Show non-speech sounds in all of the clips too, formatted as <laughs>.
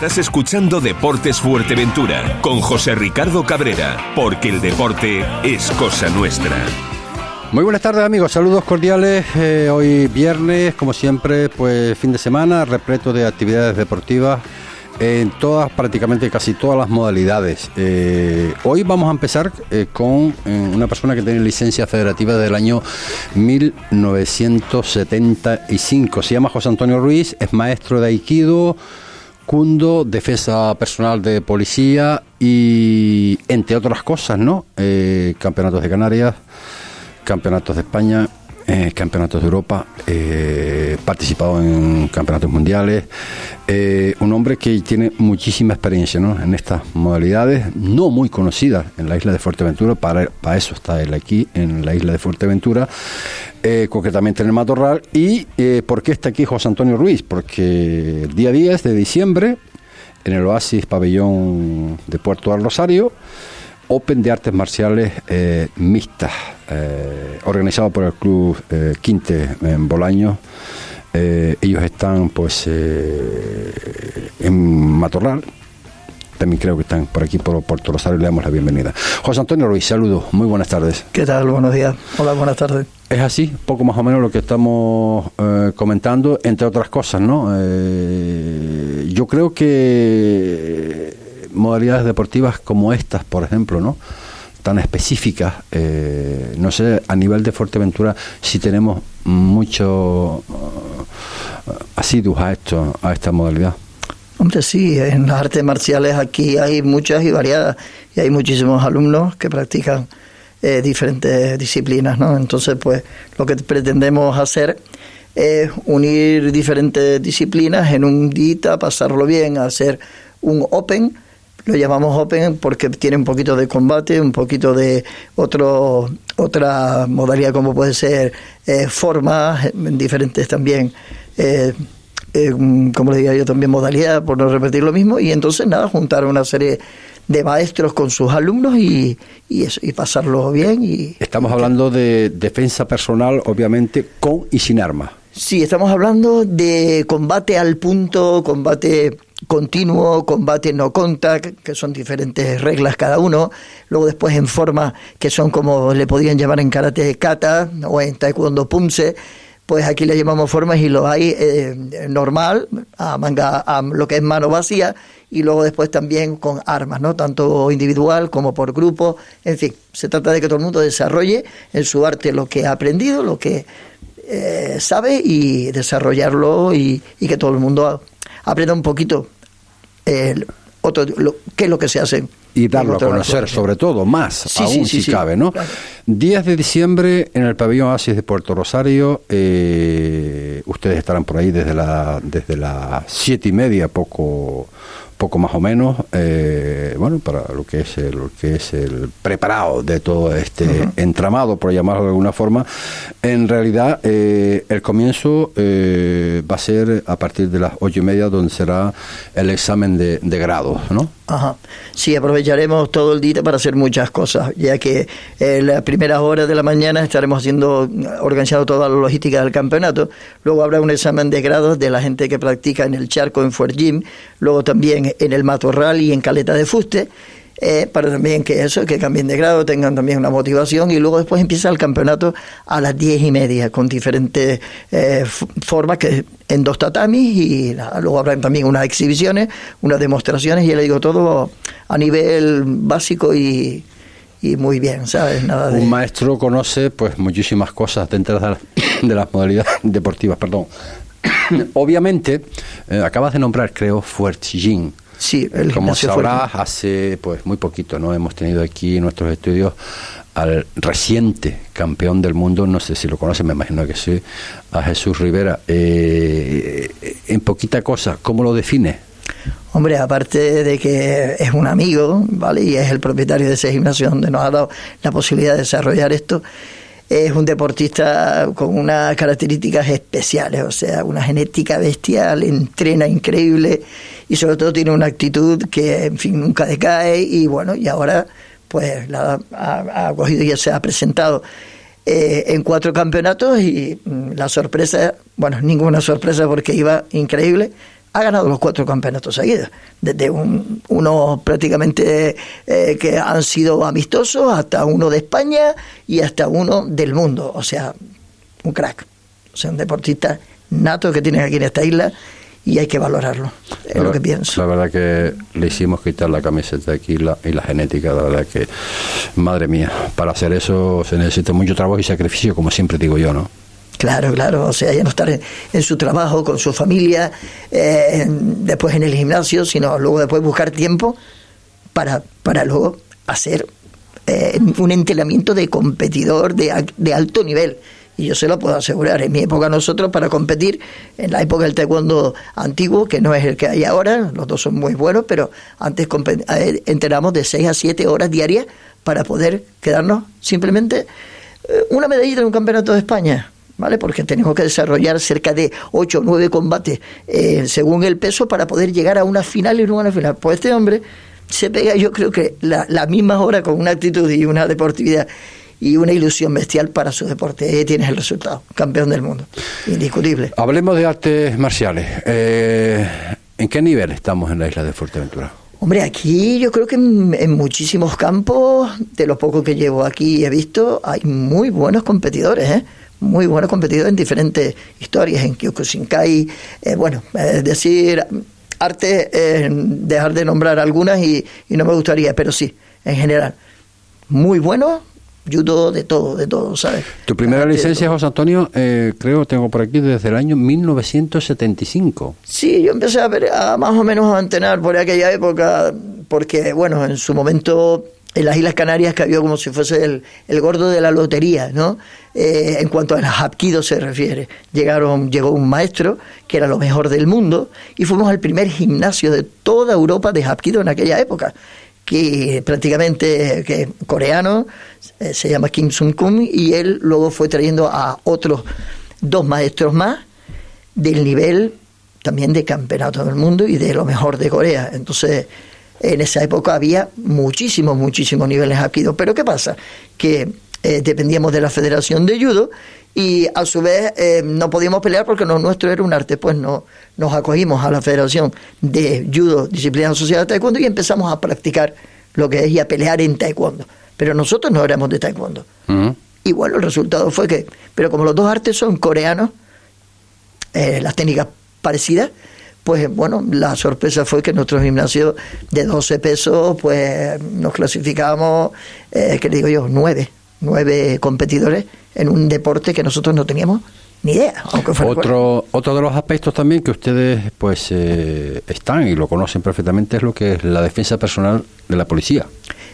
Estás escuchando Deportes Fuerteventura con José Ricardo Cabrera, porque el deporte es cosa nuestra. Muy buenas tardes amigos, saludos cordiales. Eh, hoy viernes, como siempre, pues fin de semana, repleto de actividades deportivas en todas, prácticamente casi todas las modalidades. Eh, hoy vamos a empezar eh, con una persona que tiene licencia federativa del año 1975. Se llama José Antonio Ruiz, es maestro de Aikido Defensa personal de policía y entre otras cosas, ¿no? Eh, campeonatos de Canarias, campeonatos de España, eh, campeonatos de Europa, eh, participado en campeonatos mundiales. Eh, un hombre que tiene muchísima experiencia ¿no? en estas modalidades, no muy conocidas en la isla de Fuerteventura, para, para eso está él aquí, en la isla de Fuerteventura. Concretamente en el Matorral. ¿Y por qué está aquí José Antonio Ruiz? Porque el día 10 de diciembre, en el Oasis Pabellón de Puerto del Rosario, Open de Artes Marciales eh, Mixtas, eh, organizado por el Club eh, Quinte en Bolaño. Ellos están pues en Matorral, también creo que están por aquí por Puerto Rosario le damos la bienvenida. José Antonio Ruiz, saludos, muy buenas tardes. ¿Qué tal? Buenos días. Hola, buenas tardes. Es así, poco más o menos lo que estamos eh, comentando, entre otras cosas, ¿no? Eh, yo creo que modalidades deportivas como estas, por ejemplo, ¿no? tan específicas, eh, no sé, a nivel de Fuerteventura si tenemos mucho uh, asiduos a esto, a esta modalidad. Hombre, sí, en las artes marciales aquí hay muchas y variadas, y hay muchísimos alumnos que practican eh, diferentes disciplinas, ¿no? Entonces, pues lo que pretendemos hacer es unir diferentes disciplinas en un día, pasarlo bien, hacer un open, lo llamamos open porque tiene un poquito de combate, un poquito de otro otra modalidad como puede ser eh, formas diferentes también. Eh, eh, como le diría yo también modalidad, por no repetir lo mismo, y entonces nada, juntar una serie de maestros con sus alumnos y, y, eso, y pasarlo bien. Y, Estamos hablando de defensa personal, obviamente, con y sin armas. Sí, estamos hablando de combate al punto, combate continuo, combate no contact, que son diferentes reglas cada uno. Luego después en forma que son como le podrían llamar en karate kata o en taekwondo pumse pues aquí le llamamos formas y lo hay eh, normal, a manga, a lo que es mano vacía, y luego después también con armas, ¿no? Tanto individual como por grupo, en fin, se trata de que todo el mundo desarrolle en su arte lo que ha aprendido, lo que eh, sabe y desarrollarlo y, que todo el mundo aprenda un poquito eh, otro, lo, qué es lo que se hace y darlo a conocer, sobre todo, más sí, aún sí, si cabe, ¿no? claro. 10 de diciembre en el pabellón Asis de Puerto Rosario, eh, ustedes estarán por ahí desde la desde las siete y media, poco poco más o menos, eh, bueno, para lo que es el, lo que es el preparado de todo este uh -huh. entramado, por llamarlo de alguna forma. En realidad, eh, el comienzo eh, va a ser a partir de las ocho y media, donde será el examen de, de grados, ¿no? Ajá. Sí, aprovecharemos todo el día para hacer muchas cosas, ya que en las primeras horas de la mañana estaremos haciendo, organizando toda la logística del campeonato. Luego habrá un examen de grados de la gente que practica en el charco en Jim, luego también en el Matorral y en Caleta de Fuste. Eh, para también que eso, que cambien de grado, tengan también una motivación y luego después empieza el campeonato a las diez y media con diferentes eh, formas que en dos tatamis y luego habrán también unas exhibiciones, unas demostraciones y ya le digo todo a nivel básico y, y muy bien, ¿sabes? Nada de... Un maestro conoce pues muchísimas cosas dentro de, la, <coughs> de las modalidades deportivas, perdón. <coughs> Obviamente, eh, acabas de nombrar, creo, Fuertjin. Sí, el como sabrás, hace pues muy poquito, ¿no? Hemos tenido aquí en nuestros estudios al reciente campeón del mundo, no sé si lo conocen, me imagino que sí, a Jesús Rivera. Eh, en poquita cosa, ¿cómo lo define? Hombre, aparte de que es un amigo, ¿vale? Y es el propietario de ese gimnasio donde nos ha dado la posibilidad de desarrollar esto, es un deportista con unas características especiales, o sea, una genética bestial, entrena increíble y sobre todo tiene una actitud que, en fin, nunca decae y bueno, y ahora pues la ha, ha cogido y ya se ha presentado eh, en cuatro campeonatos y mm, la sorpresa, bueno, ninguna sorpresa porque iba increíble, ha ganado los cuatro campeonatos seguidos, desde un, uno prácticamente eh, que han sido amistosos hasta uno de España y hasta uno del mundo, o sea, un crack, o sea, un deportista nato que tienes aquí en esta isla y hay que valorarlo, es lo que pienso. La verdad que le hicimos quitar la camiseta aquí la, y la genética, la verdad que, madre mía, para hacer eso se necesita mucho trabajo y sacrificio, como siempre digo yo, ¿no? Claro, claro, o sea, ya no estar en, su trabajo, con su familia, eh, después en el gimnasio, sino luego después buscar tiempo para, para luego hacer eh, un entrenamiento de competidor de, alto nivel y yo se lo puedo asegurar. En mi época nosotros para competir, en la época del taekwondo antiguo, que no es el que hay ahora, los dos son muy buenos, pero antes eh, entrenamos de 6 a 7 horas diarias para poder quedarnos simplemente una medallita en un campeonato de España. ¿Vale? Porque tenemos que desarrollar cerca de 8 o 9 combates eh, según el peso para poder llegar a una final y no a una final. Pues este hombre se pega, yo creo que la, la misma hora con una actitud y una deportividad y una ilusión bestial para su deporte. Ahí tienes el resultado, campeón del mundo, indiscutible. Hablemos de artes marciales. Eh, ¿En qué nivel estamos en la isla de Fuerteventura? Hombre, aquí yo creo que en, muchísimos campos, de lo poco que llevo aquí he visto, hay muy buenos competidores, ¿eh? Muy buenos competidores en diferentes historias, en Kyokushinkai, eh, bueno, es decir, arte, eh, dejar de nombrar algunas y, y no me gustaría, pero sí, en general, muy buenos judo, de todo, de todo, ¿sabes? Tu primera licencia, José Antonio, eh, creo tengo por aquí desde el año 1975. Sí, yo empecé a, ver, a más o menos a entrenar por aquella época, porque, bueno, en su momento en las Islas Canarias cayó como si fuese el, el gordo de la lotería, ¿no? Eh, en cuanto a Hapkido se refiere. Llegaron, llegó un maestro que era lo mejor del mundo y fuimos al primer gimnasio de toda Europa de Hapkido en aquella época que prácticamente coreano, eh, se llama Kim Sun Kun, y él luego fue trayendo a otros dos maestros más del nivel también de campeonato del mundo y de lo mejor de Corea. Entonces, en esa época había muchísimos, muchísimos niveles aquí. Pero ¿qué pasa? Que eh, dependíamos de la Federación de Judo y a su vez eh, no podíamos pelear porque lo nuestro era un arte, pues no, nos acogimos a la Federación de Judo, Disciplina Asociada de Taekwondo y empezamos a practicar lo que es y a pelear en Taekwondo. Pero nosotros no éramos de Taekwondo. Y bueno, el resultado fue que, pero como los dos artes son coreanos, eh, las técnicas parecidas, pues bueno, la sorpresa fue que en nuestro gimnasio de 12 pesos, pues nos clasificamos, eh, que digo yo, nueve, nueve competidores en un deporte que nosotros no teníamos ni idea. Aunque otro, otro de los aspectos también que ustedes pues eh, están y lo conocen perfectamente es lo que es la defensa personal de la policía.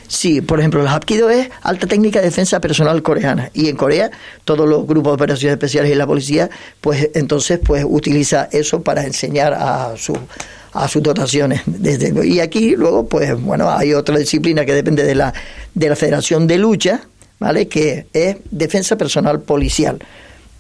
Sí, por ejemplo, el Hapkido es alta técnica de defensa personal coreana y en Corea todos los grupos de operaciones especiales y la policía pues entonces pues utiliza eso para enseñar a su a sus dotaciones. Desde, y aquí luego pues bueno, hay otra disciplina que depende de la de la Federación de Lucha, ¿vale? Que es defensa personal policial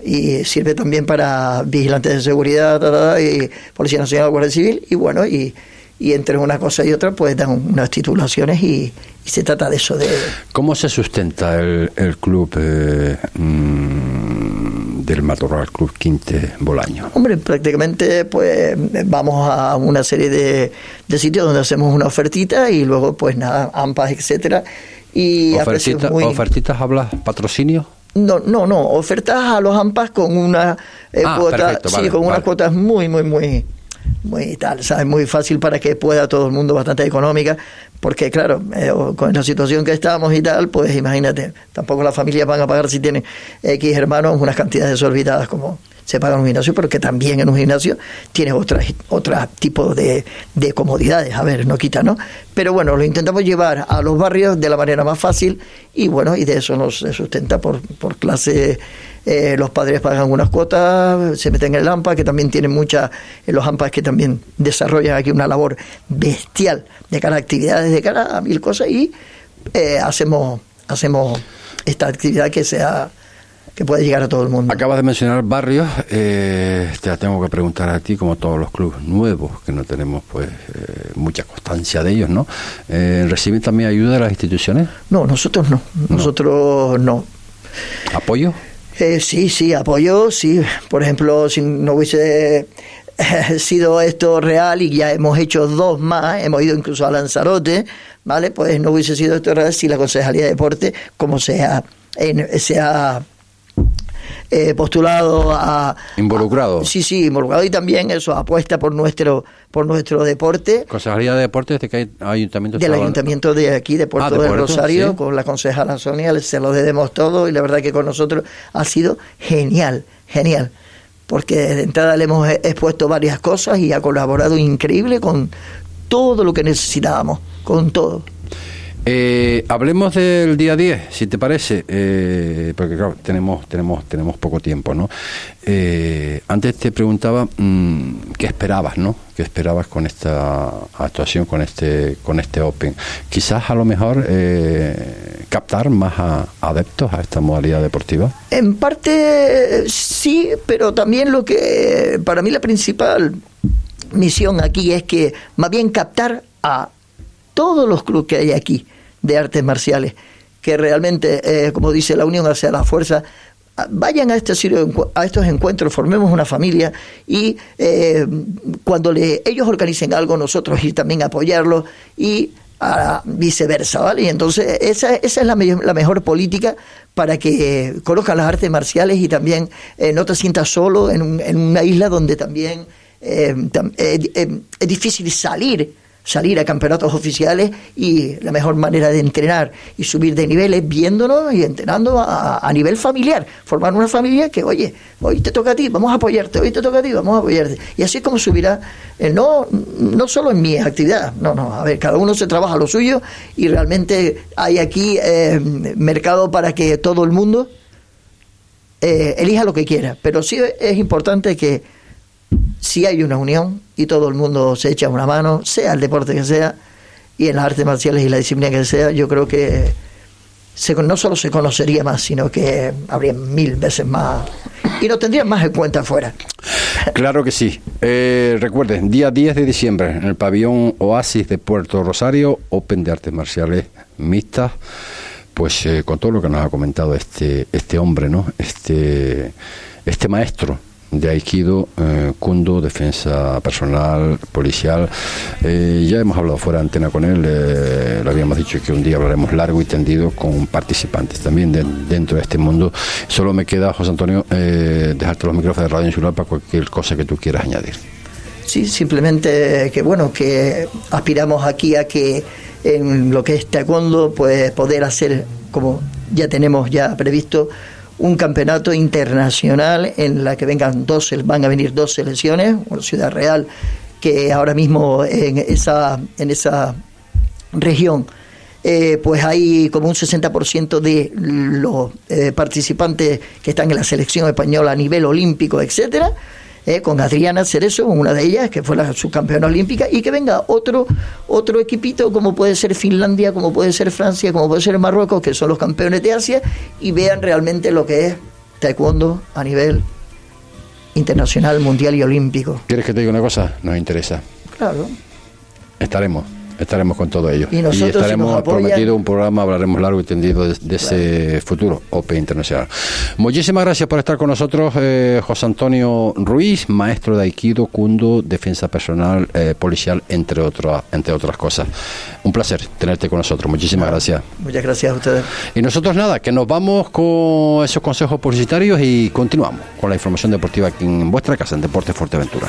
y sirve también para vigilantes de seguridad y Policía Nacional, Guardia Civil y bueno, y, y entre una cosa y otra pues dan unas titulaciones y, se trata de eso. de ¿Cómo se sustenta el, el club eh, mm, del Matorral Club Quinte Bolaño? Hombre, prácticamente pues vamos a una serie de, de sitios donde hacemos una ofertita y luego pues nada, AMPAs, etcétera y ¿Ofertitas hablas patrocinio? No, no, no, ofertas a los AMPAs con una eh, ah, cuota, sí, con unas cuotas muy, muy, muy, muy tal, ¿sabes? Muy fácil para que pueda todo el mundo, bastante económica, porque claro, eh, con la situación que estamos y tal, pues imagínate, tampoco las familias van a pagar si tienen X hermanos unas cantidades desorbitadas como se paga en un gimnasio, pero que también en un gimnasio tiene otro tipo de, de comodidades, a ver, no quita, ¿no? Pero bueno, lo intentamos llevar a los barrios de la manera más fácil y bueno, y de eso nos sustenta por, por clase. Eh, los padres pagan unas cuotas, se meten en el AMPA, que también tienen muchas, en los AMPAs que también desarrollan aquí una labor bestial de cara a actividades, de cara a mil cosas y eh, hacemos, hacemos esta actividad que sea que puede llegar a todo el mundo. Acabas de mencionar barrios, eh, te la tengo que preguntar a ti, como todos los clubes nuevos, que no tenemos pues eh, mucha constancia de ellos, ¿no? Eh, ¿Reciben también ayuda de las instituciones? No, nosotros no, nosotros no. ¿Apoyo? Eh, sí, sí, apoyo, sí. Por ejemplo, si no hubiese ha sido esto real y ya hemos hecho dos más, hemos ido incluso a Lanzarote, ¿vale? Pues no hubiese sido esto real si la Concejalía de Deporte, como sea, en, se ha eh, postulado a involucrado. Sí sí involucrado. Y también eso apuesta por nuestro por nuestro deporte. Concejalía de deportes de que hay ayuntamiento del ayuntamiento de aquí de Puerto ah, de, Rosario con la concejala Sonia se lo debemos todo y la verdad que con nosotros ha sido genial genial. Porque de entrada le hemos expuesto varias cosas y ha colaborado increíble con todo lo que necesitábamos con todo. Eh, hablemos del día 10, si te parece, eh, porque claro, tenemos, tenemos, tenemos poco tiempo, ¿no? Eh, antes te preguntaba mm, qué esperabas, ¿no? ¿Qué esperabas con esta actuación, con este, con este Open? Quizás a lo mejor captar más adeptos a esta modalidad deportiva. En parte sí, pero también lo que para mí la principal misión aquí es que más bien captar a todos los clubes que hay aquí de artes marciales, que realmente, eh, como dice la unión hacia la fuerza, vayan a, este, a estos encuentros, formemos una familia y eh, cuando ellos organicen algo, nosotros y también apoyarlo y viceversa, ¿vale? Y entonces esa, esa es la, mejor política para que conozcan las artes marciales y también eh, no te sientas solo en, en, una isla donde también es difícil salir salir a campeonatos oficiales y la mejor manera de entrenar y subir de niveles viéndonos y entrenando a, nivel familiar, formar una familia que, oye, hoy te toca a ti, vamos a apoyarte, hoy te toca a ti, vamos a apoyarte. Y así es como subirá, eh, no, no solo en mi actividad, no, no, a ver, cada uno se trabaja lo suyo y realmente hay aquí eh, mercado para que todo el mundo eh, elija lo que quiera, pero sí es importante que si hay una unión y todo el mundo se echa una mano, sea el deporte que sea, y en las artes marciales y la disciplina que sea, yo creo que se, no solo se conocería más, sino que habría mil veces más y nos tendrían más en cuenta afuera. Claro que sí. Eh, recuerden, día 10 de diciembre, en el pabellón Oasis de Puerto Rosario, Open de Artes Marciales Mixtas, pues eh, con todo lo que nos ha comentado este, este hombre, ¿no? Este, este maestro de Aikido, eh, Kundo, defensa personal, policial. Eh, ya hemos hablado fuera de antena con él, eh, lo habíamos dicho que un día hablaremos largo y tendido con participantes también dentro de este mundo. Solo me queda, José Antonio, dejarte los micrófonos de Radio Insular para cualquier cosa que tú quieras añadir. Sí, simplemente que bueno, que aspiramos aquí a que en lo que es taekwondo, pues poder hacer, como ya tenemos ya previsto, un campeonato internacional en la que vengan dos, van a venir dos selecciones, Ciudad Real, que ahora mismo en esa, en esa región eh, pues hay como un 60% de los eh, participantes que están en la selección española a nivel olímpico, etcétera eh, con Adriana Cerezo, una de ellas, que fue la subcampeona olímpica, y que venga otro, otro equipito, como puede ser Finlandia, como puede ser Francia, como puede ser Marruecos, que son los campeones de Asia, y vean realmente lo que es taekwondo a nivel internacional, mundial y olímpico. ¿Quieres que te diga una cosa? Nos interesa. Claro. Estaremos estaremos con todo ello. Y, estaremos prometido un programa, hablaremos largo y tendido de, ese futuro OPE Internacional. Muchísimas gracias por estar con nosotros, eh, José Antonio Ruiz, maestro de Aikido, Kundo, defensa personal, eh, policial, entre, otras entre otras cosas. Un placer tenerte con nosotros. Muchísimas gracias. Muchas gracias a ustedes. Y nosotros nada, que nos vamos con esos consejos publicitarios y continuamos con la información deportiva aquí en vuestra casa, en Deportes Fuerteventura.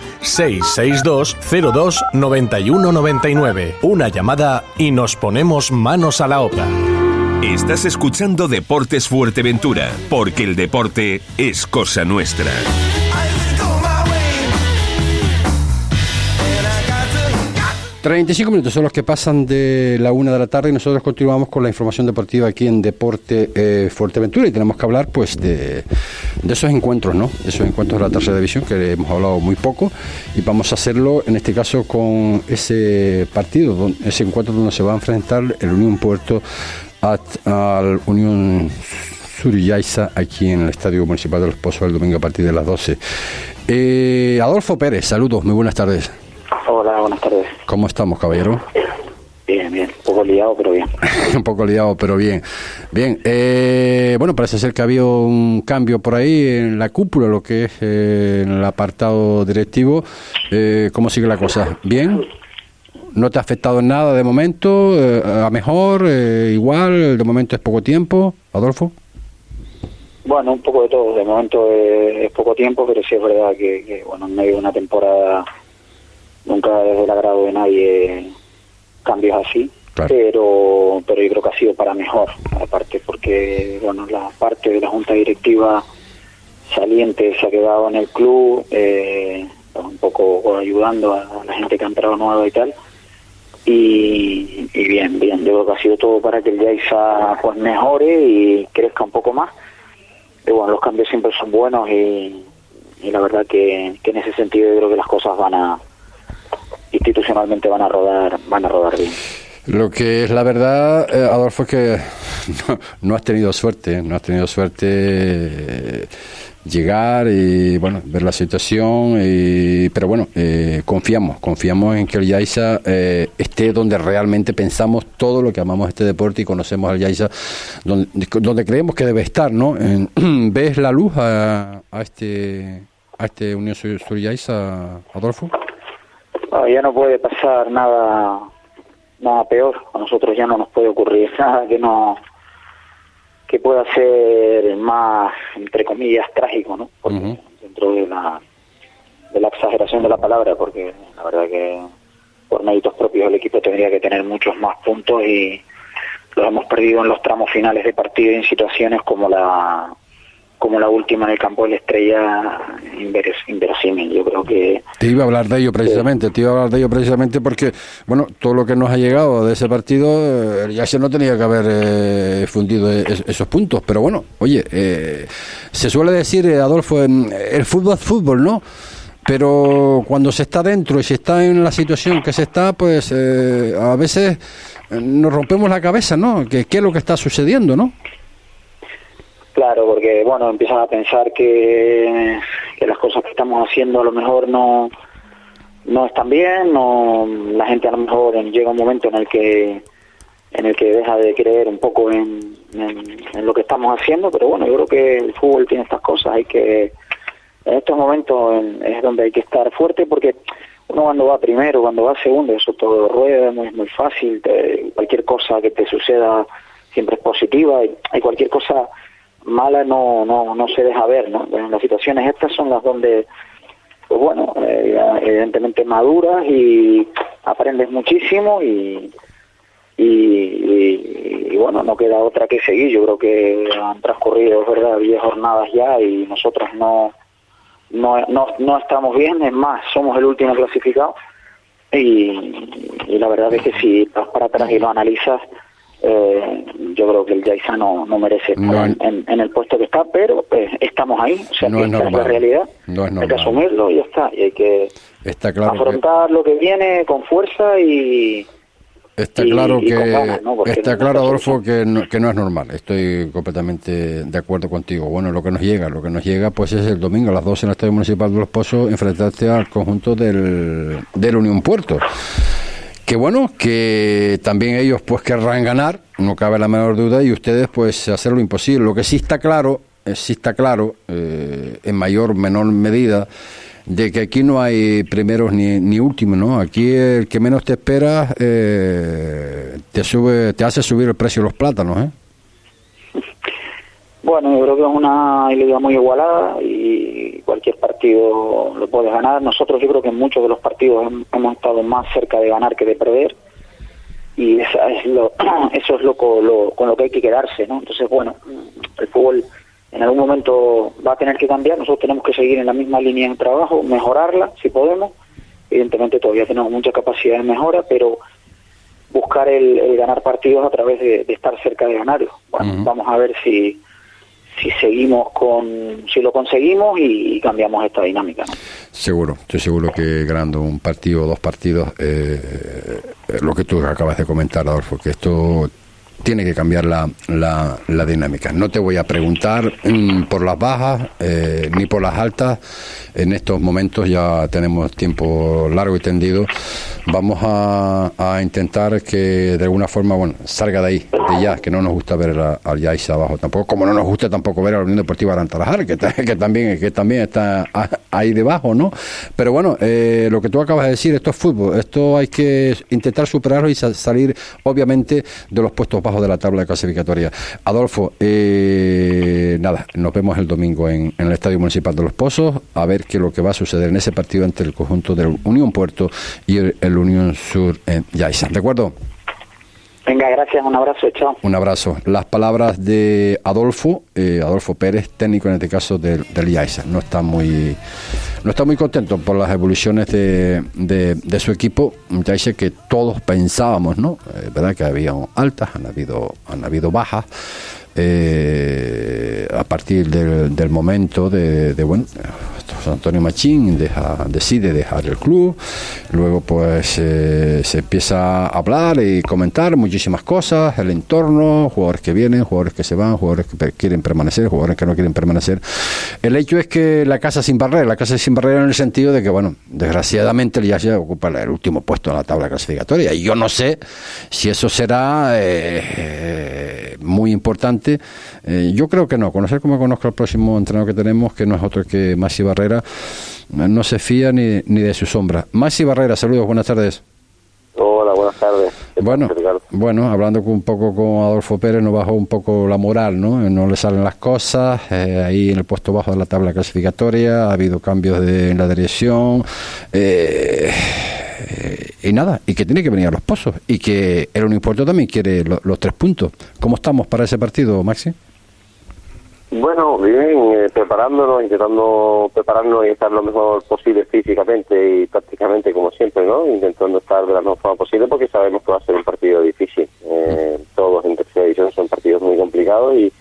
662 02 91 99. Una llamada y nos ponemos manos a la obra. Estás escuchando Deportes Fuerteventura, porque el deporte es cosa nuestra. 35 minutos son los que pasan de la una de la tarde y nosotros continuamos con la información deportiva aquí en Deporte eh, Fuerteventura y tenemos que hablar pues de, esos encuentros, ¿no? Esos encuentros de la tercera división que hemos hablado muy poco y vamos a hacerlo en este caso con ese partido, ese encuentro donde se va a enfrentar el Unión Puerto al Unión Suriyaiza aquí en el Estadio Municipal de Los Pozos el domingo a partir de las 12. Eh, Adolfo Pérez, saludos, muy buenas tardes. Hola, buenas tardes. ¿Cómo estamos, caballero? Bien, bien. Un poco liado, pero bien. <laughs> un poco liado, pero bien. Bien. Eh, bueno, parece ser que ha habido un cambio por ahí en la cúpula, lo que es eh, en el apartado directivo. Eh, ¿Cómo sigue la cosa? ¿Bien? ¿No te ha afectado en nada de momento? Eh, ¿A mejor? Eh, ¿Igual? ¿De momento es poco tiempo? ¿Adolfo? Bueno, un poco de todo. De momento es, es poco tiempo, pero sí es verdad que, que, bueno, en medio de una temporada nunca es del agrado de nadie cambios así, claro. pero pero yo creo que ha sido para mejor, aparte porque bueno la parte de la junta directiva saliente se ha quedado en el club, eh, un poco ayudando a la gente que ha entrado nueva y tal. Y, y, bien, bien, yo creo que ha sido todo para que el Yaiza pues mejore y crezca un poco más. Y bueno, los cambios siempre son buenos y, y la verdad que, que en ese sentido yo creo que las cosas van a, institucionalmente van a rodar van a rodar bien. Lo que es la verdad, eh, Adolfo, es que <laughs> no, has tenido suerte, no has tenido suerte eh, llegar y bueno ver la situación, y, pero bueno eh, confiamos, confiamos en que el Yaiza eh, esté donde realmente pensamos todo lo que amamos este deporte y conocemos al Yaiza donde, creemos que debe estar, ¿no? <clears throat> ¿Ves la luz a, a este a este Unión Sur, Sur Yaiza, Adolfo? Ya no puede pasar nada nada peor a nosotros ya no nos puede ocurrir <laughs> nada que no que pueda ser más entre comillas trágico no porque, uh -huh. dentro de la de la exageración de la palabra porque la verdad que por méritos propios el equipo tendría que tener muchos más puntos y los hemos perdido en los tramos finales de partido en situaciones como la como la última en el campo de la estrella inveros, inverosímil. Yo creo que... Te iba a hablar de ello precisamente, te iba a hablar de ello precisamente porque, bueno, todo lo que nos ha llegado de ese partido, eh, ya se no tenía que haber eh, fundido es, esos puntos, pero bueno, oye, eh, se suele decir, Adolfo, el fútbol es fútbol, ¿no? Pero cuando se está dentro y se está en la situación que se está, pues eh, a veces nos rompemos la cabeza, ¿no? ¿Qué, ¿Qué es lo que está sucediendo, no? Claro, porque bueno, empiezas a pensar que, las cosas que estamos haciendo a lo mejor no no están bien, no la gente a lo mejor llega un momento en el que en el que deja de creer un poco en, en, lo que estamos haciendo, pero bueno, yo creo que el fútbol tiene estas cosas, hay que en estos momentos en, es donde hay que estar fuerte porque uno cuando va primero, cuando va segundo, eso todo rueda, es muy, fácil, te, cualquier cosa que te suceda siempre es positiva y, y cualquier cosa mala no, no, no se deja ver, ¿no? En las situaciones estas son las donde, pues bueno, eh, evidentemente maduras y aprendes muchísimo y, y, bueno, no queda otra que seguir. Yo creo que han transcurrido, verdad, 10 jornadas ya y nosotros no, no, no, no estamos bien, es más, somos el último clasificado y, la verdad es que si vas para atrás y lo analizas, eh, yo creo que el Yaisa no, no merece estar en, el puesto que está, pero eh, estamos ahí, o sea, que es, la realidad, hay que asumirlo y ya está, y hay que afrontar lo que viene con fuerza y Está claro que está claro Adolfo que no, que no es normal. Estoy completamente de acuerdo contigo. Bueno, lo que nos llega, lo que nos llega, pues es el domingo a las 12 en el Estadio Municipal de Los Pozos enfrentarte al conjunto del, del Unión Puerto. Que bueno, que también ellos pues querrán ganar, no cabe la menor duda, y ustedes pues hacer lo imposible. Lo que sí está claro, eh, sí está claro, eh, en mayor menor medida, de que aquí no hay primeros ni, ni últimos, ¿no? Aquí el que menos te espera eh, te sube, te hace subir el precio de los plátanos, ¿eh? Bueno, yo creo que es una liga muy igualada y cualquier partido lo puedes ganar. Nosotros yo creo que en muchos de los partidos hemos estado más cerca de ganar que de perder y esa es lo, <clears throat> eso es lo, lo, con lo que hay que quedarse, ¿no? Entonces, bueno, el fútbol en algún momento va a tener que cambiar, nosotros tenemos que seguir en la misma línea de trabajo, mejorarla si podemos, evidentemente todavía tenemos mucha capacidad de mejora, pero buscar el, ganar partidos a través de, estar cerca de ganarlos. Bueno, vamos a ver si, si seguimos con, si lo conseguimos y, cambiamos esta dinámica. Seguro, estoy seguro que ganando un partido o dos partidos, eh, lo que tú acabas de comentar, Adolfo, que esto tiene que cambiar la, la, dinámica. No te voy a preguntar mm, por las bajas eh, ni por las altas. En estos momentos ya tenemos tiempo largo y tendido. Vamos a, a intentar que de alguna forma, bueno, salga de ahí, de ya, que no nos gusta ver al Yaisa abajo tampoco, como no nos gusta tampoco ver a la Unión Deportiva Arantalajar, que, que, también, que también está ahí debajo, ¿no? Pero bueno, eh, lo que tú acabas de decir, esto es fútbol, esto hay que intentar superarlo y salir, obviamente, de los puestos bajos de la tabla clasificatoria. Adolfo, eh, nada, nos vemos el domingo en, el Estadio Municipal de Los Pozos a ver qué es lo que va a suceder en ese partido entre el conjunto del Unión Puerto y el, Unión Sur en Yaisa. ¿De acuerdo? Venga, gracias, un abrazo, chao. Un abrazo. Las palabras de Adolfo, eh, Adolfo Pérez, técnico en este caso del, del No está muy no está muy contento por las evoluciones de, de, su equipo. Yaisa que todos pensábamos, ¿no? Eh, verdad que había altas, han habido, han habido bajas. Eh, a partir del, del momento de, de bueno Antonio Machín decide dejar el club, luego pues eh, se empieza a hablar y comentar muchísimas cosas, el entorno, jugadores que vienen, jugadores que se van, jugadores que quieren permanecer, jugadores que no quieren permanecer. El hecho es que la casa sin barrera, la casa sin barrera en el sentido de que, bueno, desgraciadamente el se ocupa el último puesto en la tabla clasificatoria y yo no sé si eso será eh, muy importante. Eh, yo creo que no, conocer como conozco al próximo entrenador que tenemos, que no es otro que Masi Barrera, no se fía ni, ni de su sombra. Maxi Barrera, saludos, buenas tardes. Hola, buenas tardes. Bueno, bueno, hablando un poco con Adolfo Pérez, nos bajó un poco la moral, ¿no? No le salen las cosas, eh, ahí en el puesto bajo de la tabla clasificatoria, ha habido cambios de, en la dirección, eh, y nada, y que tiene que venir a los pozos, y que el Unipuerto también quiere los tres puntos. ¿Cómo estamos para ese partido, Maxi? Bueno, bien, eh, preparándonos, intentando prepararnos y estar lo mejor posible físicamente y prácticamente como siempre, ¿no? Intentando estar de la mejor forma posible porque sabemos que va a ser un partido difícil. Eh, todos en tercera división son partidos muy complicados y,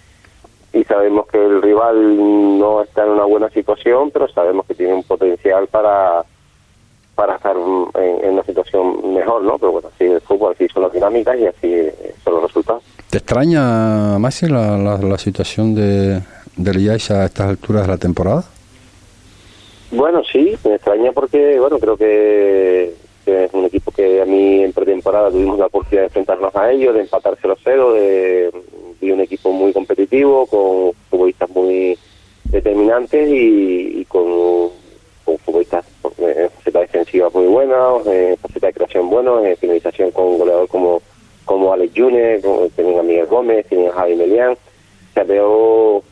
y sabemos que el rival no está en una buena situación, pero sabemos que tiene un potencial para para estar en, una situación mejor, ¿no? Pero bueno, así el fútbol, así son las dinámicas y así son los resultados. ¿Te extraña, Maxi, la, la, situación de, del a estas alturas de la temporada? Bueno, sí, me extraña porque, bueno, creo que, es un equipo que a mí en pretemporada tuvimos la oportunidad de enfrentarnos a ellos, de empatar 0-0, de, de un equipo muy competitivo, con futbolistas muy determinantes y, con, con futbolistas en faceta defensiva muy buena, en faceta de creación bueno, en finalización con un goleador como como Alex Yunes, tienen a Miguel Gómez, tienen a Javi Melián. O sea, veo,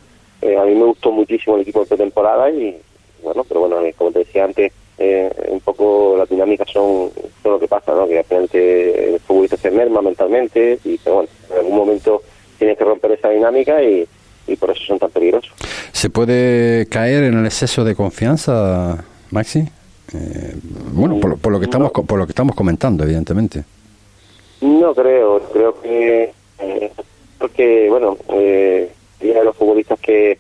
eh, a mí me gustó muchísimo el equipo de pretemporada y bueno, pero bueno, eh, como te decía antes, eh, un poco las dinámicas son todo lo que pasa, ¿no? Que al final el poquito se merma mentalmente y pero bueno, en algún momento tienes que romper esa dinámica y, y por eso son tan peligrosos. ¿Se puede caer en el exceso de confianza, Maxi? Eh, bueno, por, por, lo que estamos por lo que estamos comentando, evidentemente. No creo, creo que eh, porque bueno, eh, de los futbolistas que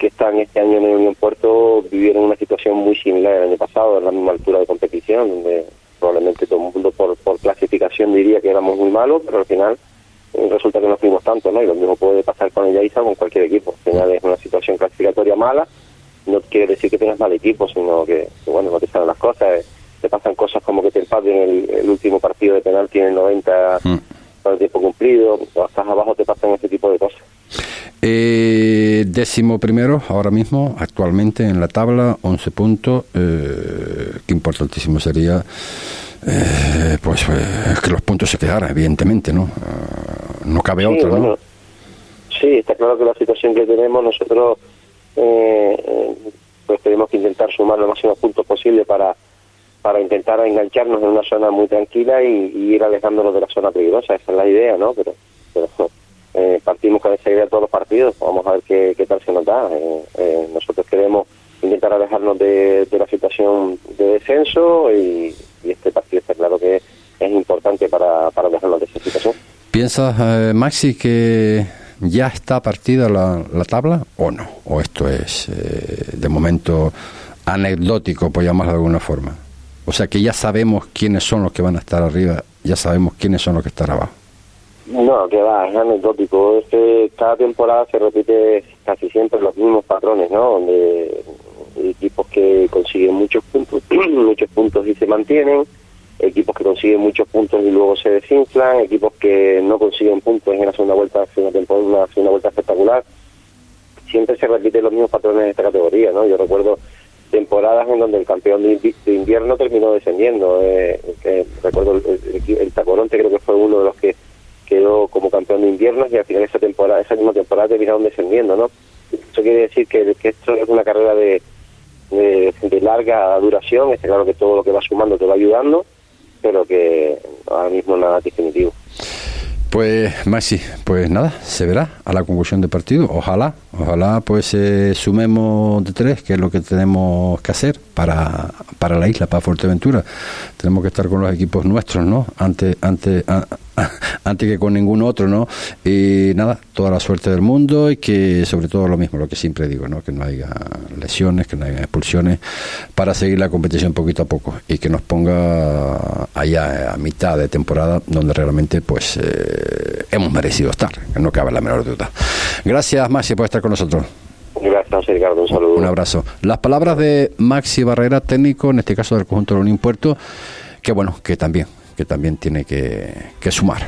que están este año en el Unión Puerto vivieron una situación muy similar al año pasado, en la misma altura de competición, donde probablemente todo el mundo por, por clasificación diría que éramos muy malos, pero al final eh, resulta que no fuimos tanto, ¿no? Y lo mismo puede pasar con el Yaiza o con cualquier equipo. Al final es una situación clasificatoria mala, no quiere decir que tengas mal equipo, sino que, bueno, no te salen las cosas, eh, te pasan cosas como que te empaten el, el último partido de penal, tiene 90 mm. el tiempo cumplido, o estás abajo te pasan ese tipo de cosas. Eh, décimo primero, ahora mismo, actualmente en la tabla, 11 puntos. Eh, qué importantísimo sería eh, pues eh, que los puntos se quedaran, evidentemente, ¿no? Uh, no cabe sí, otro, bueno, ¿no? Sí, está claro que la situación que tenemos nosotros, eh, pues tenemos que intentar sumar los máximos puntos posibles para para intentar engancharnos en una zona muy tranquila y, ir alejándonos de la zona peligrosa. Esa es la idea, ¿no? Pero, pero <laughs> eh, partimos con esa idea todos los partidos, vamos a ver qué, tal se nos da. Eh, eh, nosotros queremos intentar alejarnos de, la situación de descenso y, y, este partido está claro que es importante para, para alejarnos de esa situación. ¿Piensas, eh, Maxi, que ya está partida la, la, tabla o no? ¿O esto es eh, de momento anecdótico, por llamarlo de alguna forma? O sea que ya sabemos quiénes son los que van a estar arriba, ya sabemos quiénes son los que están abajo. No, que va, es anecdótico. Es que cada temporada se repite casi siempre los mismos patrones, ¿no? Donde equipos que consiguen muchos puntos, <clears throat> muchos puntos y se mantienen, equipos que consiguen muchos puntos y luego se desinflan, equipos que no consiguen puntos en la segunda vuelta, hace una temporada, una vuelta espectacular. Siempre se repiten los mismos patrones de esta categoría, ¿no? Yo recuerdo temporadas en donde el campeón de, invierno terminó descendiendo. Eh, recuerdo el, el, el, Tacoronte creo que fue uno de los que quedó como campeón de invierno y al final esa temporada, esa misma temporada terminaron descendiendo, ¿no? Eso quiere decir que, que esto es una carrera de, de, de, larga duración, está claro que todo lo que va sumando te va ayudando, pero que ahora mismo nada definitivo. Pues Maxi, pues nada, se verá a la conclusión del partido. Ojalá, ojalá pues eh, sumemos de tres, que es lo que tenemos que hacer para, para la isla, para Fuerteventura. Tenemos que estar con los equipos nuestros, ¿no? Antes, antes, a, a, <laughs> antes que con ningún otro, ¿no? Y nada, toda la suerte del mundo y que sobre todo lo mismo, lo que siempre digo, ¿no? Que no haya lesiones, que no haya expulsiones, para seguir la competición poquito a poco y que nos ponga allá a mitad de temporada donde realmente pues eh, hemos merecido estar, que no cabe la menor duda. Gracias, Maxi, por estar con nosotros. Gracias, Ricardo. Un saludo. Un abrazo. Las palabras de Maxi Barrera, técnico, en este caso del conjunto de Unión Puerto, que bueno, que también, que también tiene que, que sumar.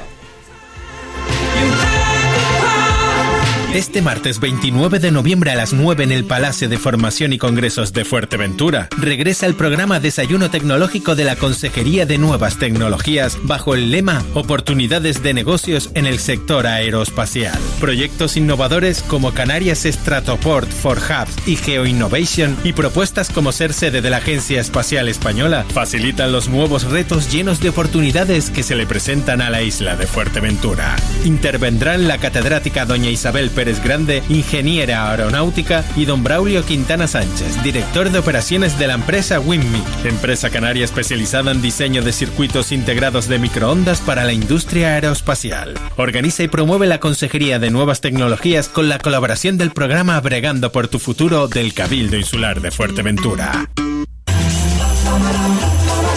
Este martes 29 de noviembre a las 9 en el Palacio de Formación y Congresos de Fuerteventura regresa el programa Desayuno Tecnológico de la Consejería de Nuevas Tecnologías bajo el lema Oportunidades de negocios en el sector aeroespacial. Proyectos innovadores como Canarias Stratoport for Hubs y GeoInnovation y propuestas como ser sede de la Agencia Espacial Española facilitan los nuevos retos llenos de oportunidades que se le presentan a la isla de Fuerteventura. Intervendrán la catedrática doña Isabel Pérez Pérez Grande, ingeniera aeronáutica, y don Braulio Quintana Sánchez, director de operaciones de la empresa WinMic, empresa canaria especializada en diseño de circuitos integrados de microondas para la industria aeroespacial. Organiza y promueve la Consejería de Nuevas Tecnologías con la colaboración del programa Bregando por tu Futuro del Cabildo Insular de Fuerteventura.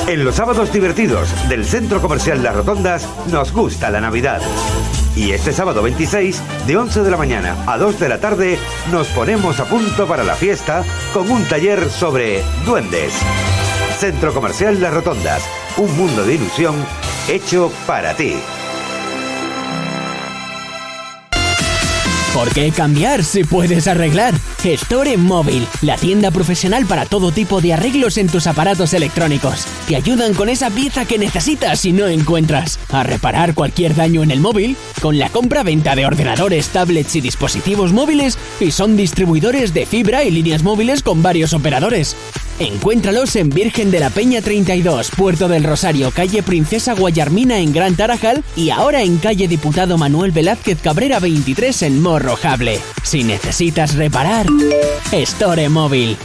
En los sábados divertidos del Centro Comercial Las Rotondas nos gusta la Navidad. Y este sábado 26, de 11 de la mañana a 2 de la tarde, nos ponemos a punto para la fiesta con un taller sobre duendes. Centro Comercial Las Rotondas, un mundo de ilusión hecho para ti. ¿Por qué cambiar si puedes arreglar? Store Móvil, la tienda profesional para todo tipo de arreglos en tus aparatos electrónicos. Te ayudan con esa pieza que necesitas y no encuentras. A reparar cualquier daño en el móvil con la compra-venta de ordenadores, tablets y dispositivos móviles y son distribuidores de fibra y líneas móviles con varios operadores. Encuéntralos en Virgen de la Peña 32, Puerto del Rosario, calle Princesa Guayarmina en Gran Tarajal y ahora en calle Diputado Manuel Velázquez Cabrera 23 en Si necesitas reparar, Store Móvil.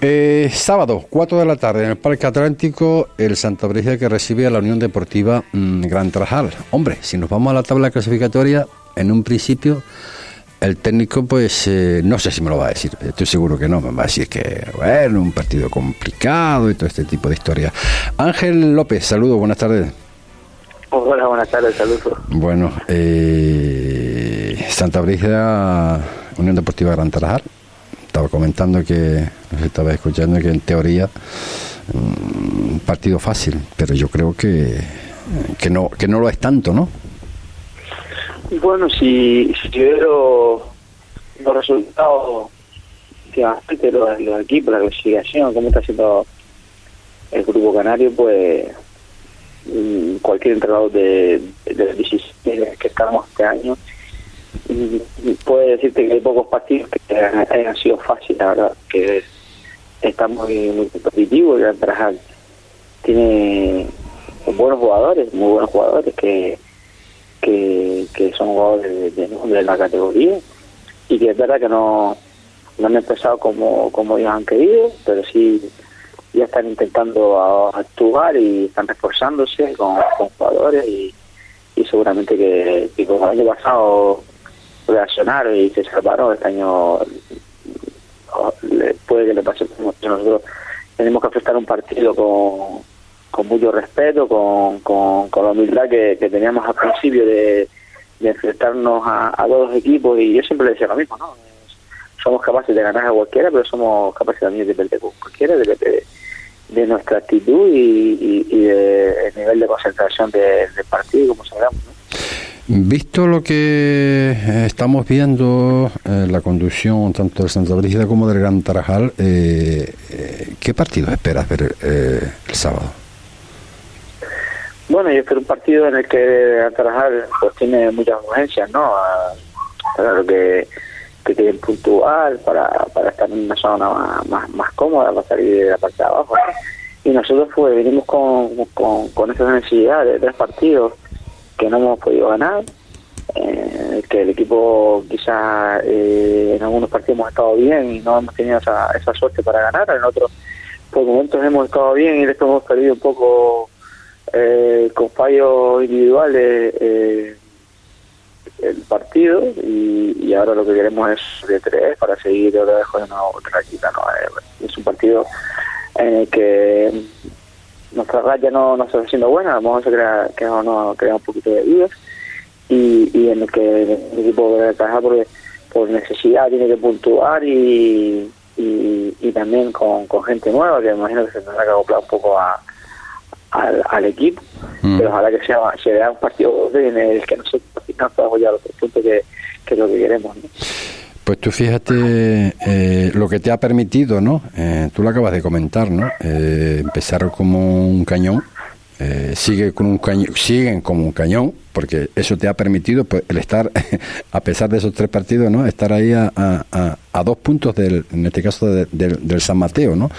Eh, sábado, 4 de la tarde, en el Parque Atlántico, el Santa Brígida que recibe a la Unión Deportiva mm, Gran Trajal. Hombre, si nos vamos a la tabla clasificatoria, en un principio, el técnico, pues, eh, no sé si me lo va a decir, estoy seguro que no, me va a decir que, bueno, un partido complicado y todo este tipo de historias. Ángel López, saludos, buenas tardes. Hola, buenas tardes, saludos. Bueno, eh, Santa Brígida, Unión Deportiva Gran Trajal estaba comentando que, nos estaba escuchando que en teoría un mm, partido fácil, pero yo creo que, que no que no lo es tanto, ¿no? Bueno, si, si veo los resultados que bastante los, los equipos, la clasificación, cómo está haciendo el grupo canario, pues cualquier entrenador de, de los 16 que estamos este año puede decirte que hay pocos partidos que hayan sido fáciles, la verdad, que está muy, muy competitivo y Trajal tiene buenos jugadores, muy buenos jugadores que que, son jugadores de, de, la categoría y que es verdad que no, no han empezado como, como ellos han querido, pero sí ya están intentando actuar y están reforzándose con, jugadores y, seguramente que, que como el año pasado reaccionaron y se salvaron. Este año puede que le pase nosotros tenemos que afrontar un partido con, con mucho respeto, con, con, la humildad que, teníamos al principio de, enfrentarnos a, dos equipos y yo siempre le decía lo mismo, ¿no? Somos capaces de ganar a cualquiera, pero somos capaces también de perder con cualquiera, de, de, nuestra actitud y, y, de nivel de concentración del partido, como sabemos, ¿no? Visto lo que eh, estamos viendo, eh, la conducción tanto del Santa Brígida como del Gran Tarajal, eh, ¿qué partido esperas ver el sábado? Bueno, yo espero un partido en el que Gran Tarajal pues, tiene muchas urgencias, ¿no? Para que, que quieren puntual, para, para estar en una zona más, más, cómoda, para salir de la parte de abajo. Y nosotros pues venimos con, con, con esa necesidad de tres partidos que no hemos podido ganar, eh, que el equipo quizá eh, en algunos partidos hemos estado bien y no hemos tenido esa, esa suerte para ganar, en otros por momentos hemos estado bien y después hemos perdido un poco eh, con fallos individuales el partido y, ahora lo que queremos es de tres para seguir otra vez con una otra ¿no? es un partido en el que nuestra raya no, no está siendo buena, vamos a crear, que no, crea un poquito de dudas y, y en el que el equipo debe trabajar porque por necesidad tiene que puntuar y, y, también con, con, gente nueva que me imagino que se tendrá que acoplar un poco a, al, equipo mm. pero ojalá que sea se vea un partido en el que nosotros llegar a otro punto que, que es lo que queremos. Pues tú fíjate eh, lo que te ha permitido, ¿no? Eh, tú lo acabas de comentar, ¿no? Eh, empezar como un cañón, sigue con un cañón, siguen como un cañón, porque eso te ha permitido pues, el estar, <laughs> a pesar de esos tres partidos, ¿no? Estar ahí a, a, dos puntos del, en este caso del San Mateo, ¿no?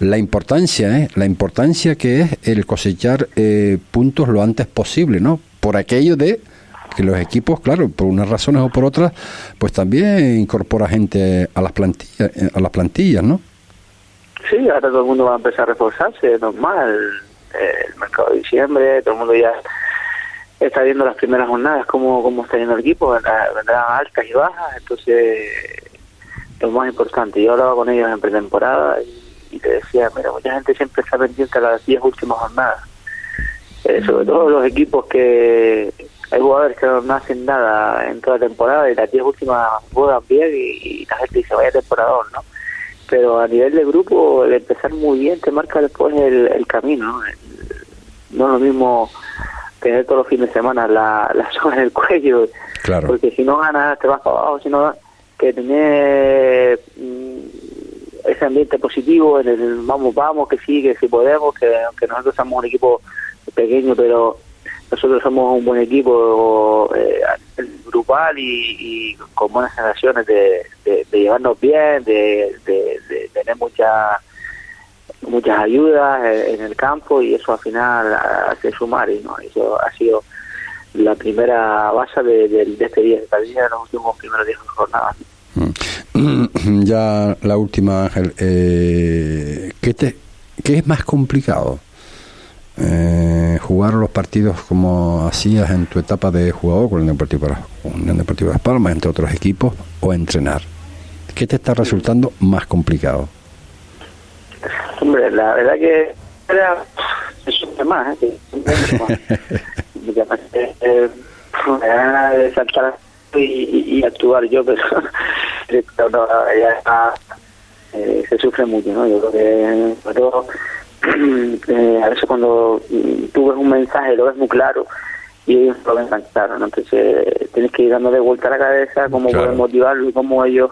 La importancia, ¿eh? La importancia que es el cosechar puntos lo antes posible, ¿no? Por aquello de que los equipos, claro, por unas razones o por otras, pues también incorpora gente a las plantillas, a las plantillas, ¿no? Sí, ahora todo el mundo va a empezar a reforzarse, es normal. El mercado de diciembre, todo el mundo ya está viendo las primeras jornadas, cómo, cómo está yendo el equipo, vendrán altas y bajas, entonces lo más importante. Yo hablaba con ellos en pretemporada y, te decía, mira, mucha gente siempre está pendiente a las 10 últimas jornadas. Eh, sobre todo los equipos que jugadores que no hacen nada en toda la temporada y las 10 últimas juegan bien y, la gente dice vaya temporador, ¿no? Pero a nivel de grupo, el empezar muy bien te marca después el, camino, ¿no? no es lo mismo tener todos los fines de semana la, la <laughs> zona en el cuello, claro. porque si no ganas te vas para abajo, sino que tener mm, ese ambiente positivo en el vamos, vamos, que sí, que sí podemos, que, que nosotros somos un equipo pequeño pero nosotros somos un buen equipo eh, grupal y, con buenas sensaciones de, llevarnos bien, de, tener muchas muchas ayudas en el campo y eso al final hace sumar y no eso ha sido la primera base de, este día de los últimos primeros días de jornada. Mm. Ya la última, Ángel. Eh, ¿qué, te, ¿Qué es más complicado? Eh, jugar los partidos como hacías en tu etapa de jugador con el Deportivo, Unión Deportiva de Palmas, entre otros equipos, o entrenar. ¿Qué te está resultando más complicado? Hombre, la verdad que era, es un tema, ¿eh? <laughs> eh, de saltar y, actuar yo, pero, <laughs> pero ya, eh, se sufre mucho, ¿no? Yo creo que <clears throat> eh, a veces cuando tú ves un mensaje lo ves muy claro y ellos lo ven tan claro, ¿no? Entonces eh, tienes que ir dando de vuelta a la cabeza cómo puedes motivarlo y cómo ellos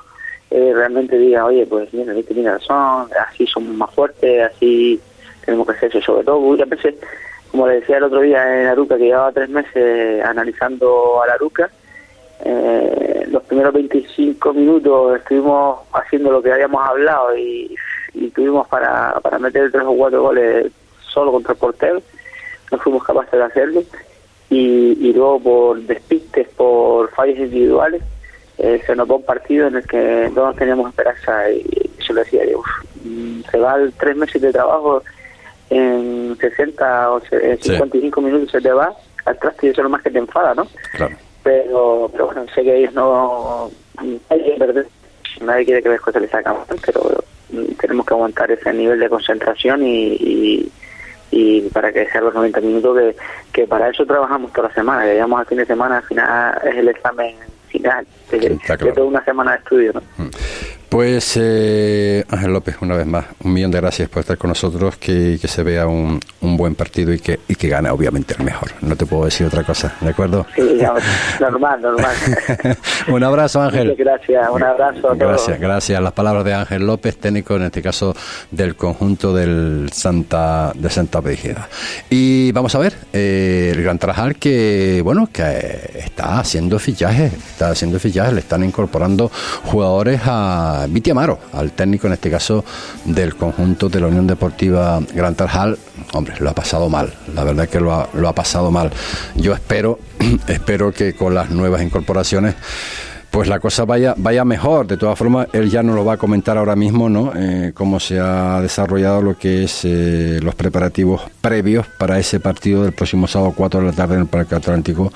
eh, realmente digan, oye, pues mira, tiene razón, así somos más fuertes, así tenemos que hacer eso. Sobre todo, muchas veces, como le decía el otro día en Aruca, que llevaba tres meses analizando a la Aruca, eh, los primeros 25 minutos estuvimos haciendo lo que habíamos hablado y y tuvimos para, para meter tres o cuatro goles solo contra el portero, no fuimos capaces de hacerlo y, y luego por despistes, por fallos individuales, eh, se nos va un partido en el que todos teníamos esperanza y yo le decía, mm, se va tres meses de trabajo en 60 o 55 minutos se te va al traste y eso es lo más que te enfada, ¿no? Claro. Pero, pero bueno, sé que ellos no... Nadie quiere, nadie quiere que las cosas les sacan, pero tenemos que aguantar ese nivel de concentración y, y, para que sea los 90 minutos que, que para eso trabajamos toda la semana, que llegamos al fin de semana, al final es el examen final de, toda una semana de estudio. ¿no? Pues eh, Ángel López, una vez más, un millón de gracias por estar con nosotros, que, que se vea un, un, buen partido y que, y que gane obviamente el mejor. No te puedo decir otra cosa, ¿de acuerdo? Sí, normal, normal. <laughs> un abrazo Ángel. gracias, un abrazo. A gracias, gracias. Las palabras de Ángel López, técnico en este caso del conjunto del Santa de Santa Brigida. Y vamos a ver, eh, el Gran Trajal que, bueno, que está haciendo fichajes, está haciendo fichajes, le están incorporando jugadores a Viti Amaro, al técnico en este caso del conjunto de la Unión Deportiva Gran Tarjal. Hombre, lo ha pasado mal, la verdad es que lo ha, pasado mal. Yo espero, <clears throat> espero que con las nuevas incorporaciones pues la cosa vaya vaya mejor. De todas formas, él ya no lo va a comentar ahora mismo, ¿no? Eh, cómo se ha desarrollado lo que es eh, los preparativos previos para ese partido del próximo sábado 4 de la tarde en el Parque Atlántico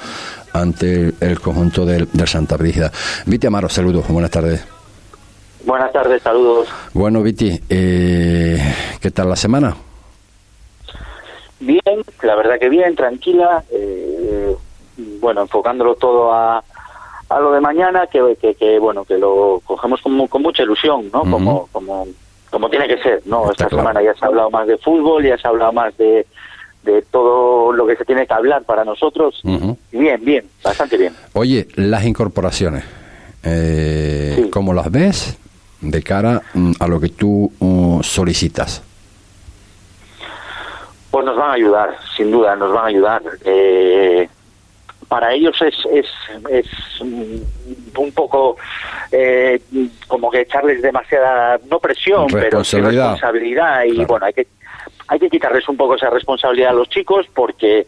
ante el, conjunto del, del Santa Brígida. Viti Amaro, saludos, buenas tardes. Buenas tardes, saludos. Bueno, Viti, eh, ¿qué tal la semana? Bien, la verdad que bien, tranquila. Eh, bueno, enfocándolo todo a, a lo de mañana, que, que, bueno, que lo cogemos con, con mucha ilusión, ¿no? Como como como tiene que ser, ¿no? Esta semana ya se ha hablado más de fútbol, ya se ha hablado más de, de todo lo que se tiene que hablar para nosotros. Bien, bien, bastante bien. Oye, las incorporaciones, eh, ¿cómo las ves? De cara mm, a lo que tú uh, solicitas? Pues nos van a ayudar, sin duda, nos van a ayudar. Eh, para ellos es, es, es un poco eh, como que echarles demasiada, no presión, pero responsabilidad. Y bueno, hay que, hay que quitarles un poco esa responsabilidad a los chicos porque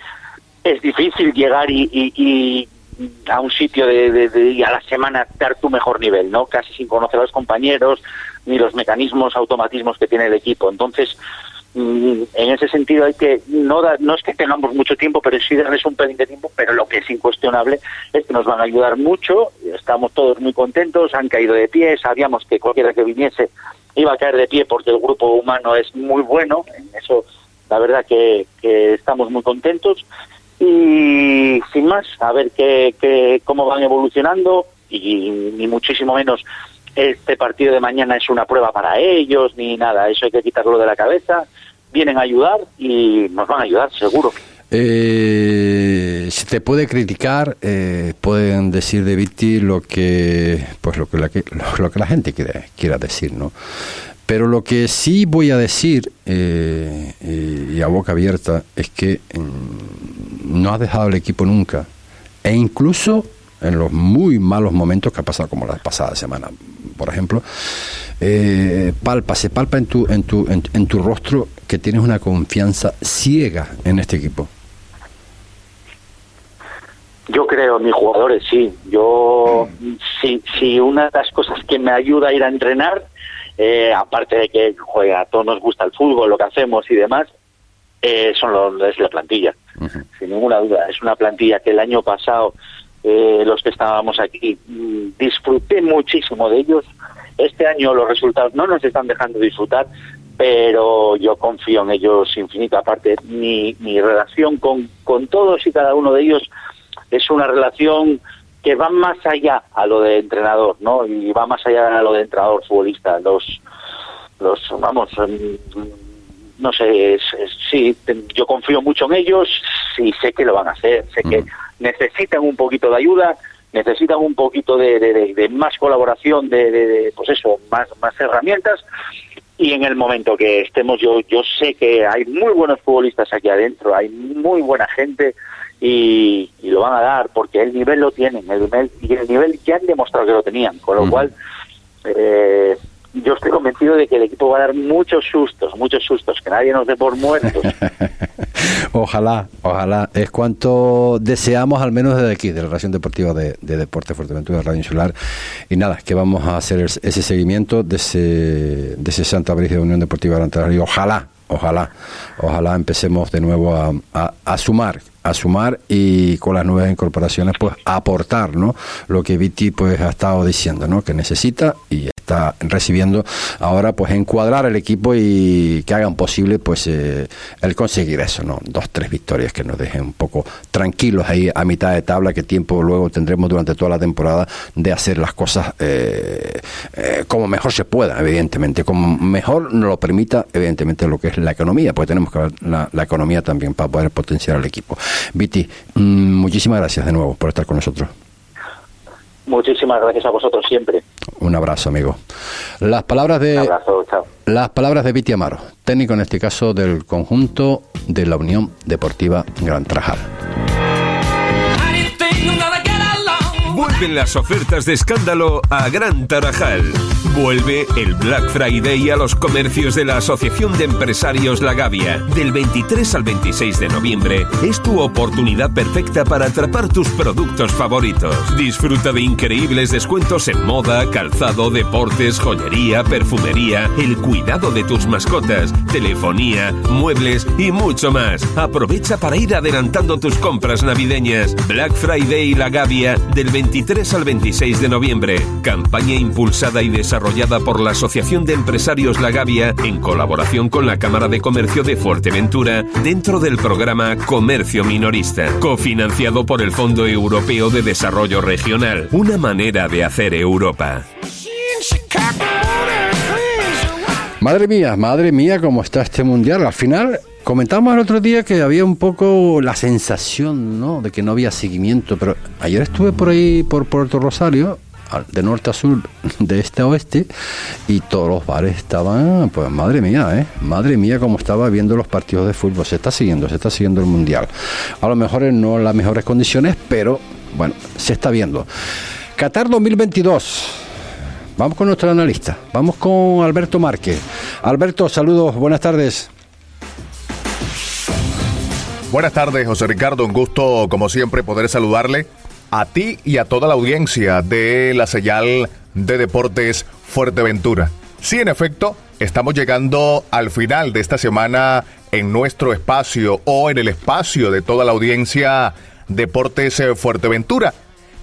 es difícil llegar y a un sitio de, de, a la semana dar tu mejor nivel, ¿no? Casi sin conocer a los compañeros ni los mecanismos, automatismos que tiene el equipo. Entonces, mm, en ese sentido hay que no no es que tengamos mucho tiempo pero sí darles un pelín de tiempo pero lo que es incuestionable es que nos van a ayudar mucho estamos todos muy contentos han caído de pie sabíamos que cualquiera que viniese iba a caer de pie porque el grupo humano es muy bueno en eso la verdad que estamos muy contentos y sin más, a ver qué, qué cómo van evolucionando y ni muchísimo menos este partido de mañana es una prueba para ellos ni nada, eso hay que quitarlo de la cabeza, vienen a ayudar y nos van a ayudar seguro. Eh, si te puede criticar, eh, pueden decir de Viti lo que, pues lo que la, lo, que la gente quiere, quiera decir, ¿no? Pero lo que sí voy a decir, eh, y a boca abierta, es que mm, no ha dejado el equipo nunca. E incluso en los muy malos momentos que ha pasado, como la pasada semana, por ejemplo, eh, palpa, se palpa en tu, en, tu, en, tu rostro que tienes una confianza ciega en este equipo. Yo creo, mis jugadores, sí. Yo, sí, sí, una de las cosas que me ayuda a ir a entrenar, eh, aparte de que juega, a todos nos gusta el fútbol, lo que hacemos y demás, eh, son los, es la plantilla. Sin ninguna duda. Es una plantilla que el año pasado, eh, los que estábamos aquí, mm, disfruté muchísimo de ellos. Este año los resultados no nos están dejando disfrutar, pero yo confío en ellos infinito. Aparte, mi, mi relación con, con todos y cada uno de ellos es una relación que va más allá a lo de entrenador, ¿no? Y va más allá a lo de entrenador futbolista. Los, los vamos, no sé, sí, yo confío mucho en ellos y sé que lo van a hacer, sé que necesitan un poquito de ayuda, necesitan un poquito de, más colaboración, de, pues eso, más, más herramientas y en el momento que estemos yo yo sé que hay muy buenos futbolistas aquí adentro, hay muy buena gente y, lo van a dar porque el nivel lo tienen, el nivel, y el nivel ya han demostrado que lo tenían, con lo cual eh, yo estoy convencido de que el equipo va a dar muchos sustos, muchos sustos, que nadie nos dé por muertos. <laughs> ojalá, ojalá. Es cuanto deseamos, al menos desde aquí, de la Relación Deportiva de, de Deporte Fuerteventura, Radio Insular. Y nada, que vamos a hacer ese seguimiento de ese, de ese Santa Brisa de Unión Deportiva de Y ojalá, ojalá, ojalá empecemos de nuevo a, sumar a sumar y con las nuevas incorporaciones pues aportar ¿no? lo que Viti pues ha estado diciendo ¿no? que necesita y está recibiendo ahora pues encuadrar el equipo y que hagan posible pues eh, el conseguir eso no dos tres victorias que nos dejen un poco tranquilos ahí a mitad de tabla que tiempo luego tendremos durante toda la temporada de hacer las cosas eh, eh, como mejor se pueda evidentemente como mejor nos lo permita evidentemente lo que es la economía pues tenemos que ver la, la economía también para poder potenciar al equipo Viti, mm, muchísimas gracias de nuevo por estar con nosotros. Muchísimas gracias a vosotros siempre. Un abrazo, amigo. Las palabras de abrazo, chao. Las palabras de Viti Amaro, técnico en este caso del conjunto de la Unión Deportiva Gran Trajal. Vuelven las ofertas de escándalo a Gran Tarajal. Vuelve el Black Friday a los comercios de la Asociación de Empresarios La Gavia. Del 23 al 26 de noviembre es tu oportunidad perfecta para atrapar tus productos favoritos. Disfruta de increíbles descuentos en moda, calzado, deportes, joyería, perfumería, el cuidado de tus mascotas, telefonía, muebles y mucho más. Aprovecha para ir adelantando tus compras navideñas. Black Friday La Gavia del 23 al 26 de noviembre. Campaña impulsada y desarrollada por la Asociación de Empresarios La Gavia en colaboración con la Cámara de Comercio de Fuerteventura dentro del programa Comercio Minorista, cofinanciado por el Fondo Europeo de Desarrollo Regional. Una manera de hacer Europa. Madre mía, madre mía, cómo está este mundial. Al final Comentamos el otro día que había un poco la sensación, ¿no? De que no había seguimiento, pero ayer estuve por ahí, por Puerto Rosario, de norte a sur, <laughs> de este a oeste, y todos los bares estaban, pues madre mía, ¿eh? Madre mía, cómo estaba viendo los partidos de fútbol. Se está siguiendo, se está siguiendo el mundial. A lo mejor no en las mejores condiciones, pero bueno, se está viendo. Qatar 2022. Vamos con nuestro analista, vamos con Alberto Márquez. Alberto, saludos, buenas tardes. Buenas tardes, José Ricardo. Un gusto, como siempre, poder saludarle a ti y a toda la audiencia de la señal de Deportes Fuerteventura. Sí, en efecto, estamos llegando al final de esta semana en nuestro espacio o en el espacio de toda la audiencia Deportes Fuerteventura.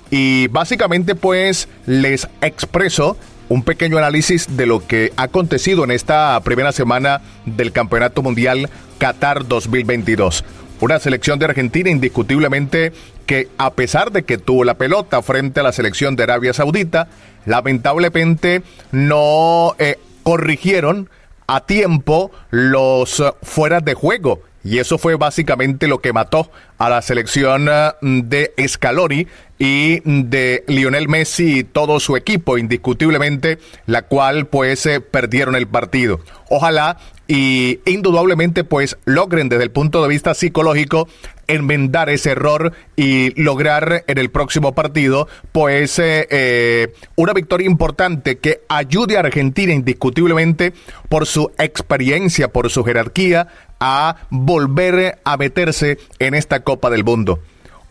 Y básicamente pues les expreso un pequeño análisis de lo que ha acontecido en esta primera semana del Campeonato Mundial Qatar 2022. Una selección de Argentina indiscutiblemente que a pesar de que tuvo la pelota frente a la selección de Arabia Saudita, lamentablemente no eh, corrigieron a tiempo los uh, fueras de juego. Y eso fue básicamente lo que mató a la selección uh, de Scaloni y de Lionel Messi y todo su equipo, indiscutiblemente, la cual pues eh, perdieron el partido. Ojalá y indudablemente pues logren desde el punto de vista psicológico enmendar ese error y lograr en el próximo partido pues eh, eh, una victoria importante que ayude a Argentina indiscutiblemente por su experiencia, por su jerarquía a volver a meterse en esta Copa del Mundo.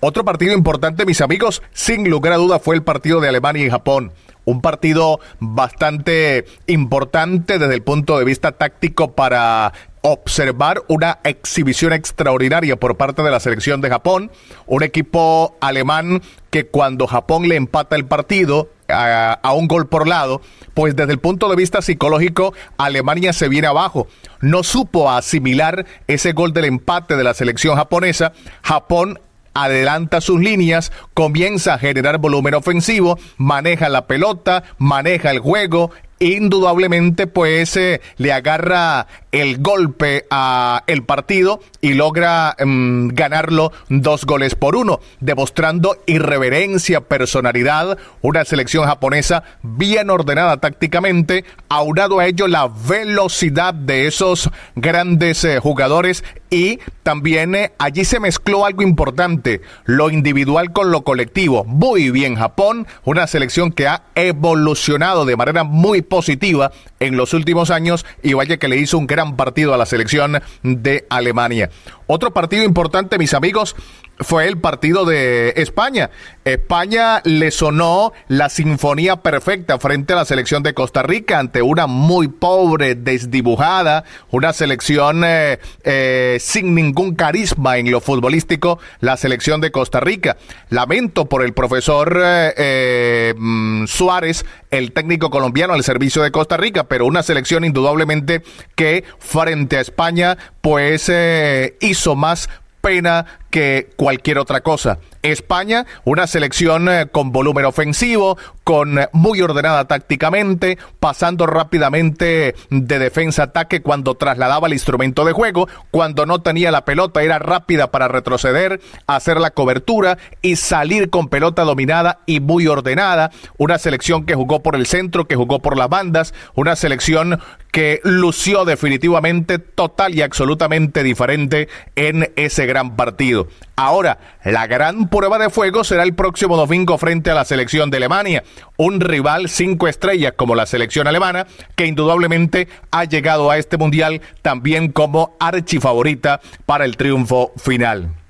Otro partido importante, mis amigos, sin lugar a duda, fue el partido de Alemania y Japón. Un partido bastante importante desde el punto de vista táctico para observar una exhibición extraordinaria por parte de la selección de Japón, un equipo alemán que cuando Japón le empata el partido a, a, un gol por lado, pues desde el punto de vista psicológico Alemania se viene abajo. No supo asimilar ese gol del empate de la selección japonesa. Japón adelanta sus líneas, comienza a generar volumen ofensivo, maneja la pelota, maneja el juego, indudablemente pues eh, le agarra el golpe a el partido y logra mm, ganarlo dos goles por uno, demostrando irreverencia, personalidad, una selección japonesa bien ordenada tácticamente, aunado a ello la velocidad de esos grandes eh, jugadores y también eh, allí se mezcló algo importante, lo individual con lo colectivo. Muy bien Japón, una selección que ha evolucionado de manera muy positiva en los últimos años y vaya que le hizo un gran partido a la selección de Alemania. Otro partido importante, mis amigos, fue el partido de España. España le sonó la sinfonía perfecta frente a la selección de Costa Rica ante una muy pobre, desdibujada, una selección eh, eh, sin ningún carisma en lo futbolístico, la selección de Costa Rica. Lamento por el profesor eh, mm, Suárez, el técnico colombiano al servicio de Costa Rica, pero una selección indudablemente que frente a España pues hizo más pena que cualquier otra cosa. España, una selección eh, con volumen ofensivo, con eh, muy ordenada tácticamente, pasando rápidamente de defensa a ataque cuando trasladaba el instrumento de juego, cuando no tenía la pelota era rápida para retroceder, hacer la cobertura y salir con pelota dominada y muy ordenada, una selección que jugó por el centro, que jugó por las bandas, una selección que lució definitivamente total y absolutamente diferente en ese gran partido. Ahora, la gran prueba de fuego será el próximo domingo frente a la selección de Alemania, un rival cinco estrellas como la selección alemana, que indudablemente ha llegado a este mundial también como archifavorita para el triunfo final.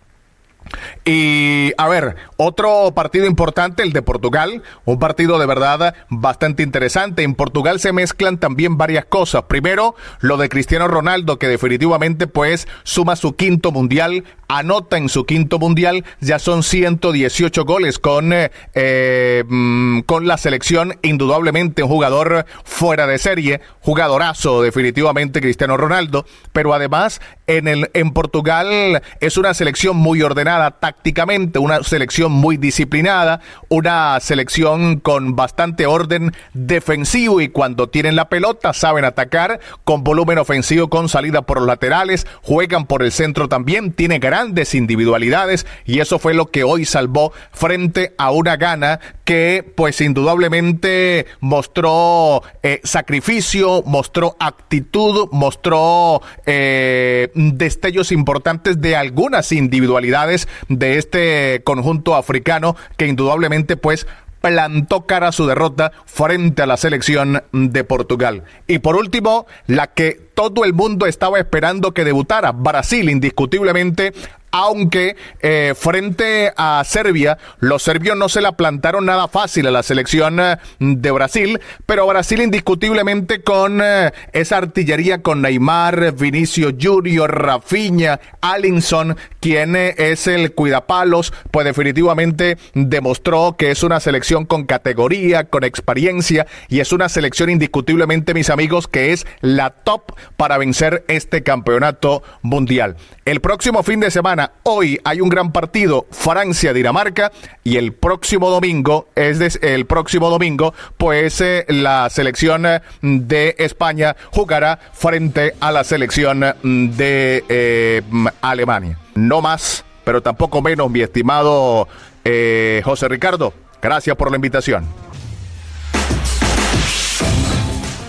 Y a ver, otro partido importante, el de Portugal, un partido de verdad bastante interesante. En Portugal se mezclan también varias cosas. Primero, lo de Cristiano Ronaldo, que definitivamente pues suma su quinto mundial, anota en su quinto mundial, ya son 118 goles con, eh, eh, mm, con la selección, indudablemente un jugador fuera de serie, jugadorazo definitivamente Cristiano Ronaldo, pero además en, el, en Portugal es una selección muy ordenada tácticamente, una selección muy disciplinada, una selección con bastante orden defensivo y cuando tienen la pelota saben atacar con volumen ofensivo, con salida por los laterales, juegan por el centro también, tiene grandes individualidades y eso fue lo que hoy salvó frente a una gana que pues indudablemente mostró eh, sacrificio, mostró actitud, mostró eh, destellos importantes de algunas individualidades de este conjunto africano que indudablemente pues plantó cara a su derrota frente a la selección de Portugal. Y por último, la que todo el mundo estaba esperando que debutara, Brasil indiscutiblemente aunque eh, frente a Serbia, los serbios no se la plantaron nada fácil a la selección eh, de Brasil, pero Brasil indiscutiblemente con eh, esa artillería con Neymar, Vinicio Junior, Rafinha, Allinson, quien es el cuidapalos, pues definitivamente demostró que es una selección con categoría, con experiencia y es una selección indiscutiblemente, mis amigos, que es la top para vencer este campeonato mundial. El próximo fin de semana Hoy hay un gran partido Francia-Dinamarca y el próximo domingo, es el próximo domingo, pues eh, la selección eh, de España jugará frente a la selección de eh, Alemania. No más, pero tampoco menos, mi estimado Eh, José Ricardo, gracias por la invitación.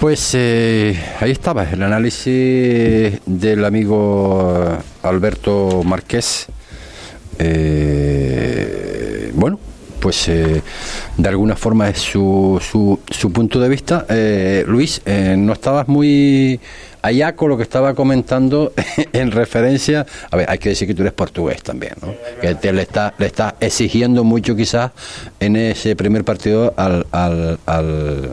Pues eh, ahí estaba el análisis del amigo Alberto Márquez. Eh, bueno, pues eh, de alguna forma es su, su, su punto de vista. Eh, Luis, eh, no estabas muy allá con lo que estaba comentando <laughs> en referencia. A ver, hay que decir que tú eres portugués también, ¿no? Que te le estás le está exigiendo mucho quizás en ese primer partido al, al,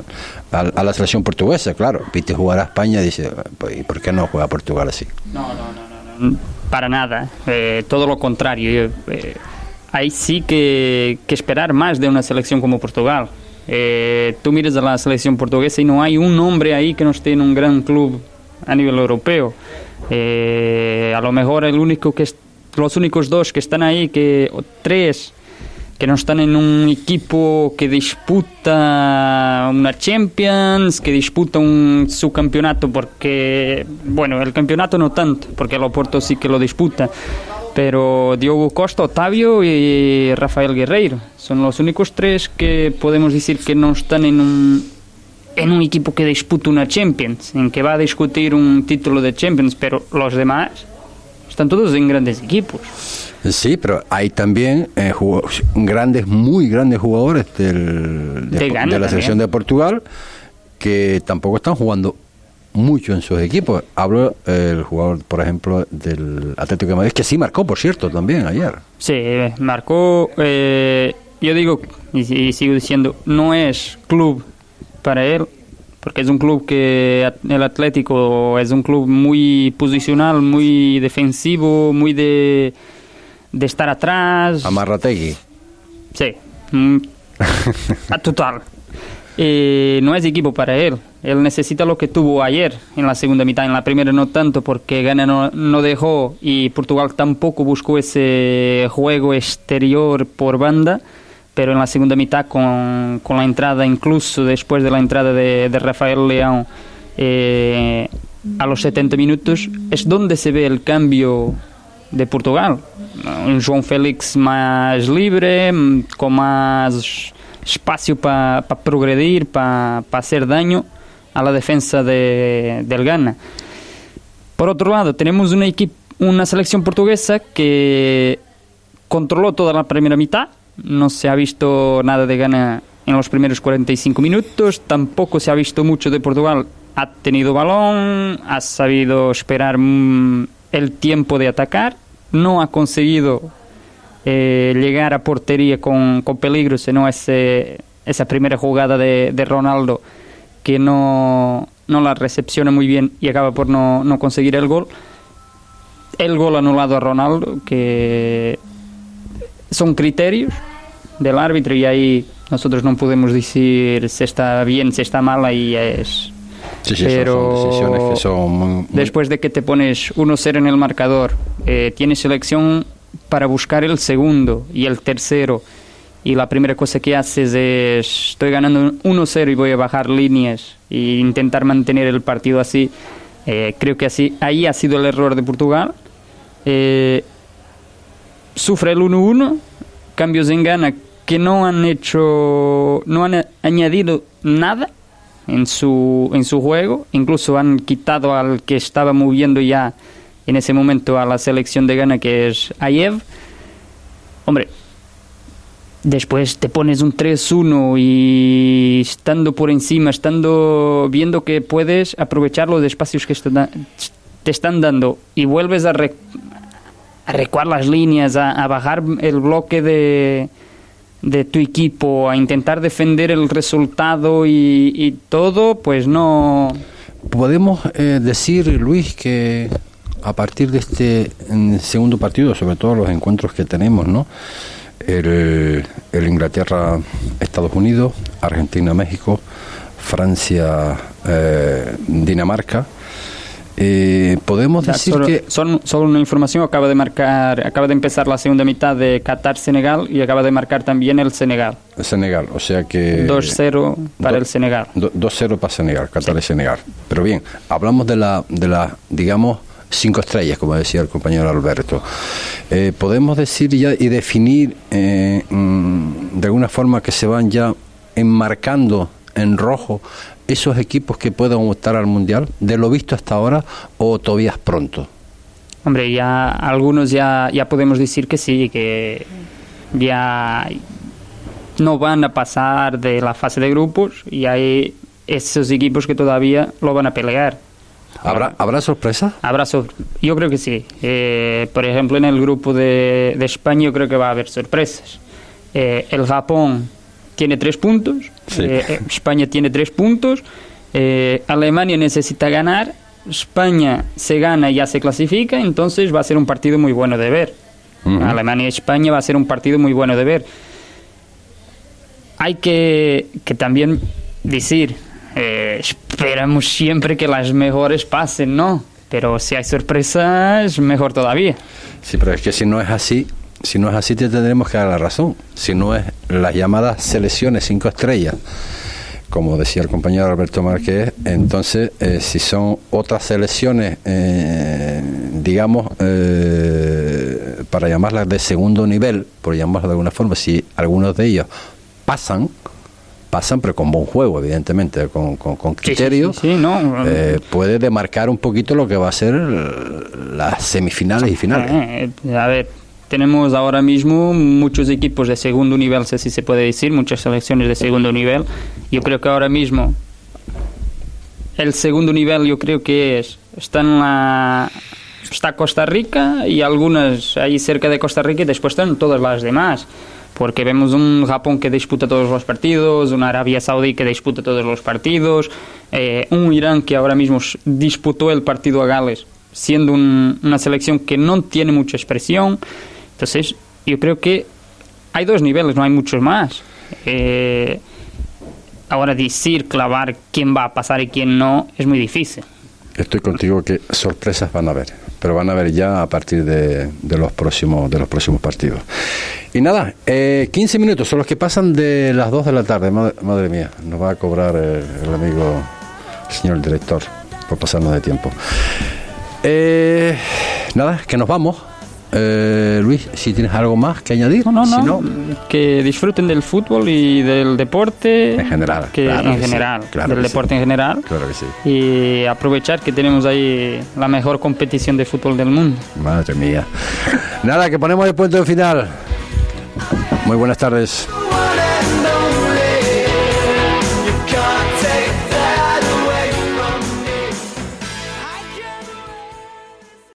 al- a la selección portuguesa, claro. Viste jugar a España dice, pues, ¿y por qué no juega Portugal así? No, no, no, no, no, para nada. Eh, todo lo contrario. Eh, hay sí que, que esperar más de una selección como Portugal. Eh, tú miras a la selección portuguesa y no hay un hombre ahí que no esté en un gran club a nivel europeo. Eh, a lo mejor el único que los únicos dos que están ahí, que o tres que no están en un equipo que disputa una Champions, que disputa un subcampeonato, porque, bueno, el campeonato no tanto, porque el Oporto sí que lo disputa, pero Diogo Costa, Otavio y Rafael Guerreiro son los únicos tres que podemos decir que no están en un, en un equipo que disputa una Champions, en que va a discutir un título de Champions, pero los demás están todos en grandes equipos. Sí, pero hay también eh, grandes, muy grandes jugadores del, de, De Ghana de la selección de Portugal que tampoco están jugando mucho en sus equipos. Hablo eh, el jugador, por ejemplo, del Atlético de Madrid, que sí marcó, por cierto, también ayer. Sí, marcó, eh, yo digo, y, y sigo diciendo, no es club para él, porque es un club que el Atlético es un club muy posicional, muy defensivo, muy de, de estar atrás. Amarrategui. Sí, mm, <laughs> a total. Eh, no es equipo para él. Él necesita lo que tuvo ayer en la segunda mitad. En la primera no tanto porque Ghana no, no dejó y Portugal tampoco buscó ese juego exterior por banda. Pero en la segunda mitad con, con la entrada, incluso después de la entrada de, de Rafael Leão eh, a los 70 minutos, es donde se ve el cambio de Portugal. Un João Félix más libre, con más espacio para progredir, para hacer daño a la defensa de, del Ghana. Por otro lado, tenemos una, una selección portuguesa que controló toda la primera mitad, no se ha visto nada de Ghana en los primeros 45 minutos, tampoco se ha visto mucho de Portugal, ha tenido balón, ha sabido esperar mm, el tiempo de atacar, no ha conseguido eh, llegar a portería con, con peligro, sino ese, esa primera jugada de, de Ronaldo que no, no la recepciona muy bien y acaba por no, no conseguir el gol. El gol anulado a Ronaldo, que son criterios del árbitro y ahí nosotros no podemos decir si está bien, si está mal, ahí es... Sí, sí, Pero son decisiones que son muy- muy- después de que te pones 1-0 en el marcador, eh, tienes selección para buscar el segundo y el tercero. Y la primera cosa que haces es, estoy ganando 1-0 y voy a bajar líneas e intentar mantener el partido así. Eh, creo que así, ahí ha sido el error de Portugal. Eh, sufre el 1-1, cambios en Ghana que no han hecho, no han añadido nada en su, en su juego, incluso han quitado al que estaba moviendo ya en ese momento a la selección de Ghana, que es Ayev. Hombre, después te pones un 3-1 y estando por encima, estando viendo que puedes aprovechar los espacios que te, están dando y vuelves a recuar las líneas, a, a bajar el bloque de, de tu equipo, a intentar defender el resultado y, y todo, pues no... Podemos eh, decir, Luis, que a partir de este segundo partido, sobre todo los encuentros que tenemos, ¿no? El, el Inglaterra-Estados Unidos, Argentina-México, Francia-Dinamarca. eh, podemos O sea, decir solo, que son, solo una información, acaba de marcar, acaba de empezar la segunda mitad de Qatar-Senegal y acaba de marcar también el Senegal. Senegal, o sea que 2-0 para do- el Senegal. do- 2-0 para Senegal, Qatar y Senegal. Pero bien, hablamos de la, de la digamos, cinco estrellas, como decía el compañero Alberto. Eh, podemos decir ya y definir eh, mm, de alguna forma que se van ya enmarcando en rojo esos equipos que puedan optar al Mundial, de lo visto hasta ahora, o todavía es pronto. Hombre, ya algunos ya, ya podemos decir que sí, que ya no van a pasar de la fase de grupos y hay esos equipos que todavía lo van a pelear. ¿Habrá, ¿habrá sorpresa? Habrá yo creo que sí. Eh, por ejemplo, en el grupo de, de, España yo creo que va a haber sorpresas. Eh, el Japón tiene tres puntos, eh, España tiene tres puntos, Alemania necesita ganar, España se gana y ya se clasifica, entonces va a ser un partido muy bueno de ver. Alemania y España va a ser un partido muy bueno de ver. Hay que, que también decir, eh, esperamos siempre que las mejores pasen, ¿no? Pero si hay sorpresas, mejor todavía. Sí, pero es que si no es así, si no es así, te tendremos que dar la razón. Si no es las llamadas selecciones cinco estrellas, como decía el compañero Alberto Márquez, entonces, eh, si son otras selecciones, eh, digamos, para llamarlas de segundo nivel, por llamarlas de alguna forma, si algunos de ellos pasan, pasan, pero con buen juego, evidentemente, con, con, criterio, eh, puede demarcar un poquito lo que va a ser las semifinales y finales. Eh, a ver, tenemos ahora mismo muchos equipos de segundo nivel, si se puede decir, muchas selecciones de segundo nivel. Yo creo que ahora mismo el segundo nivel yo creo que es, está en la está Costa Rica y algunas ahí cerca de Costa Rica y después están todas las demás porque vemos un Japón que disputa todos los partidos, una Arabia Saudí que disputa todos los partidos, eh, un Irán que ahora mismo disputó el partido a Gales, siendo una selección que no tiene mucha expresión. Entonces, yo creo que hay dos niveles, no hay muchos más. Eh, ahora decir, clavar quién va a pasar y quién no, es muy difícil. Estoy contigo que sorpresas van a haber, pero van a haber ya a partir de, los próximos de los próximos partidos. Y nada, eh, 15 minutos son los que pasan de las 2 de la tarde. Madre, mía, nos va a cobrar el, amigo, el señor director, por pasarnos de tiempo. Eh, nada, que nos vamos. Eh, Luis, si tienes algo más que añadir. No, no, que disfruten del fútbol y del deporte. En general. Que, en general. del deporte en general. Claro que sí. Y aprovechar que tenemos ahí la mejor competición de fútbol del mundo. Madre mía. Nada, que ponemos el punto final. Muy buenas tardes.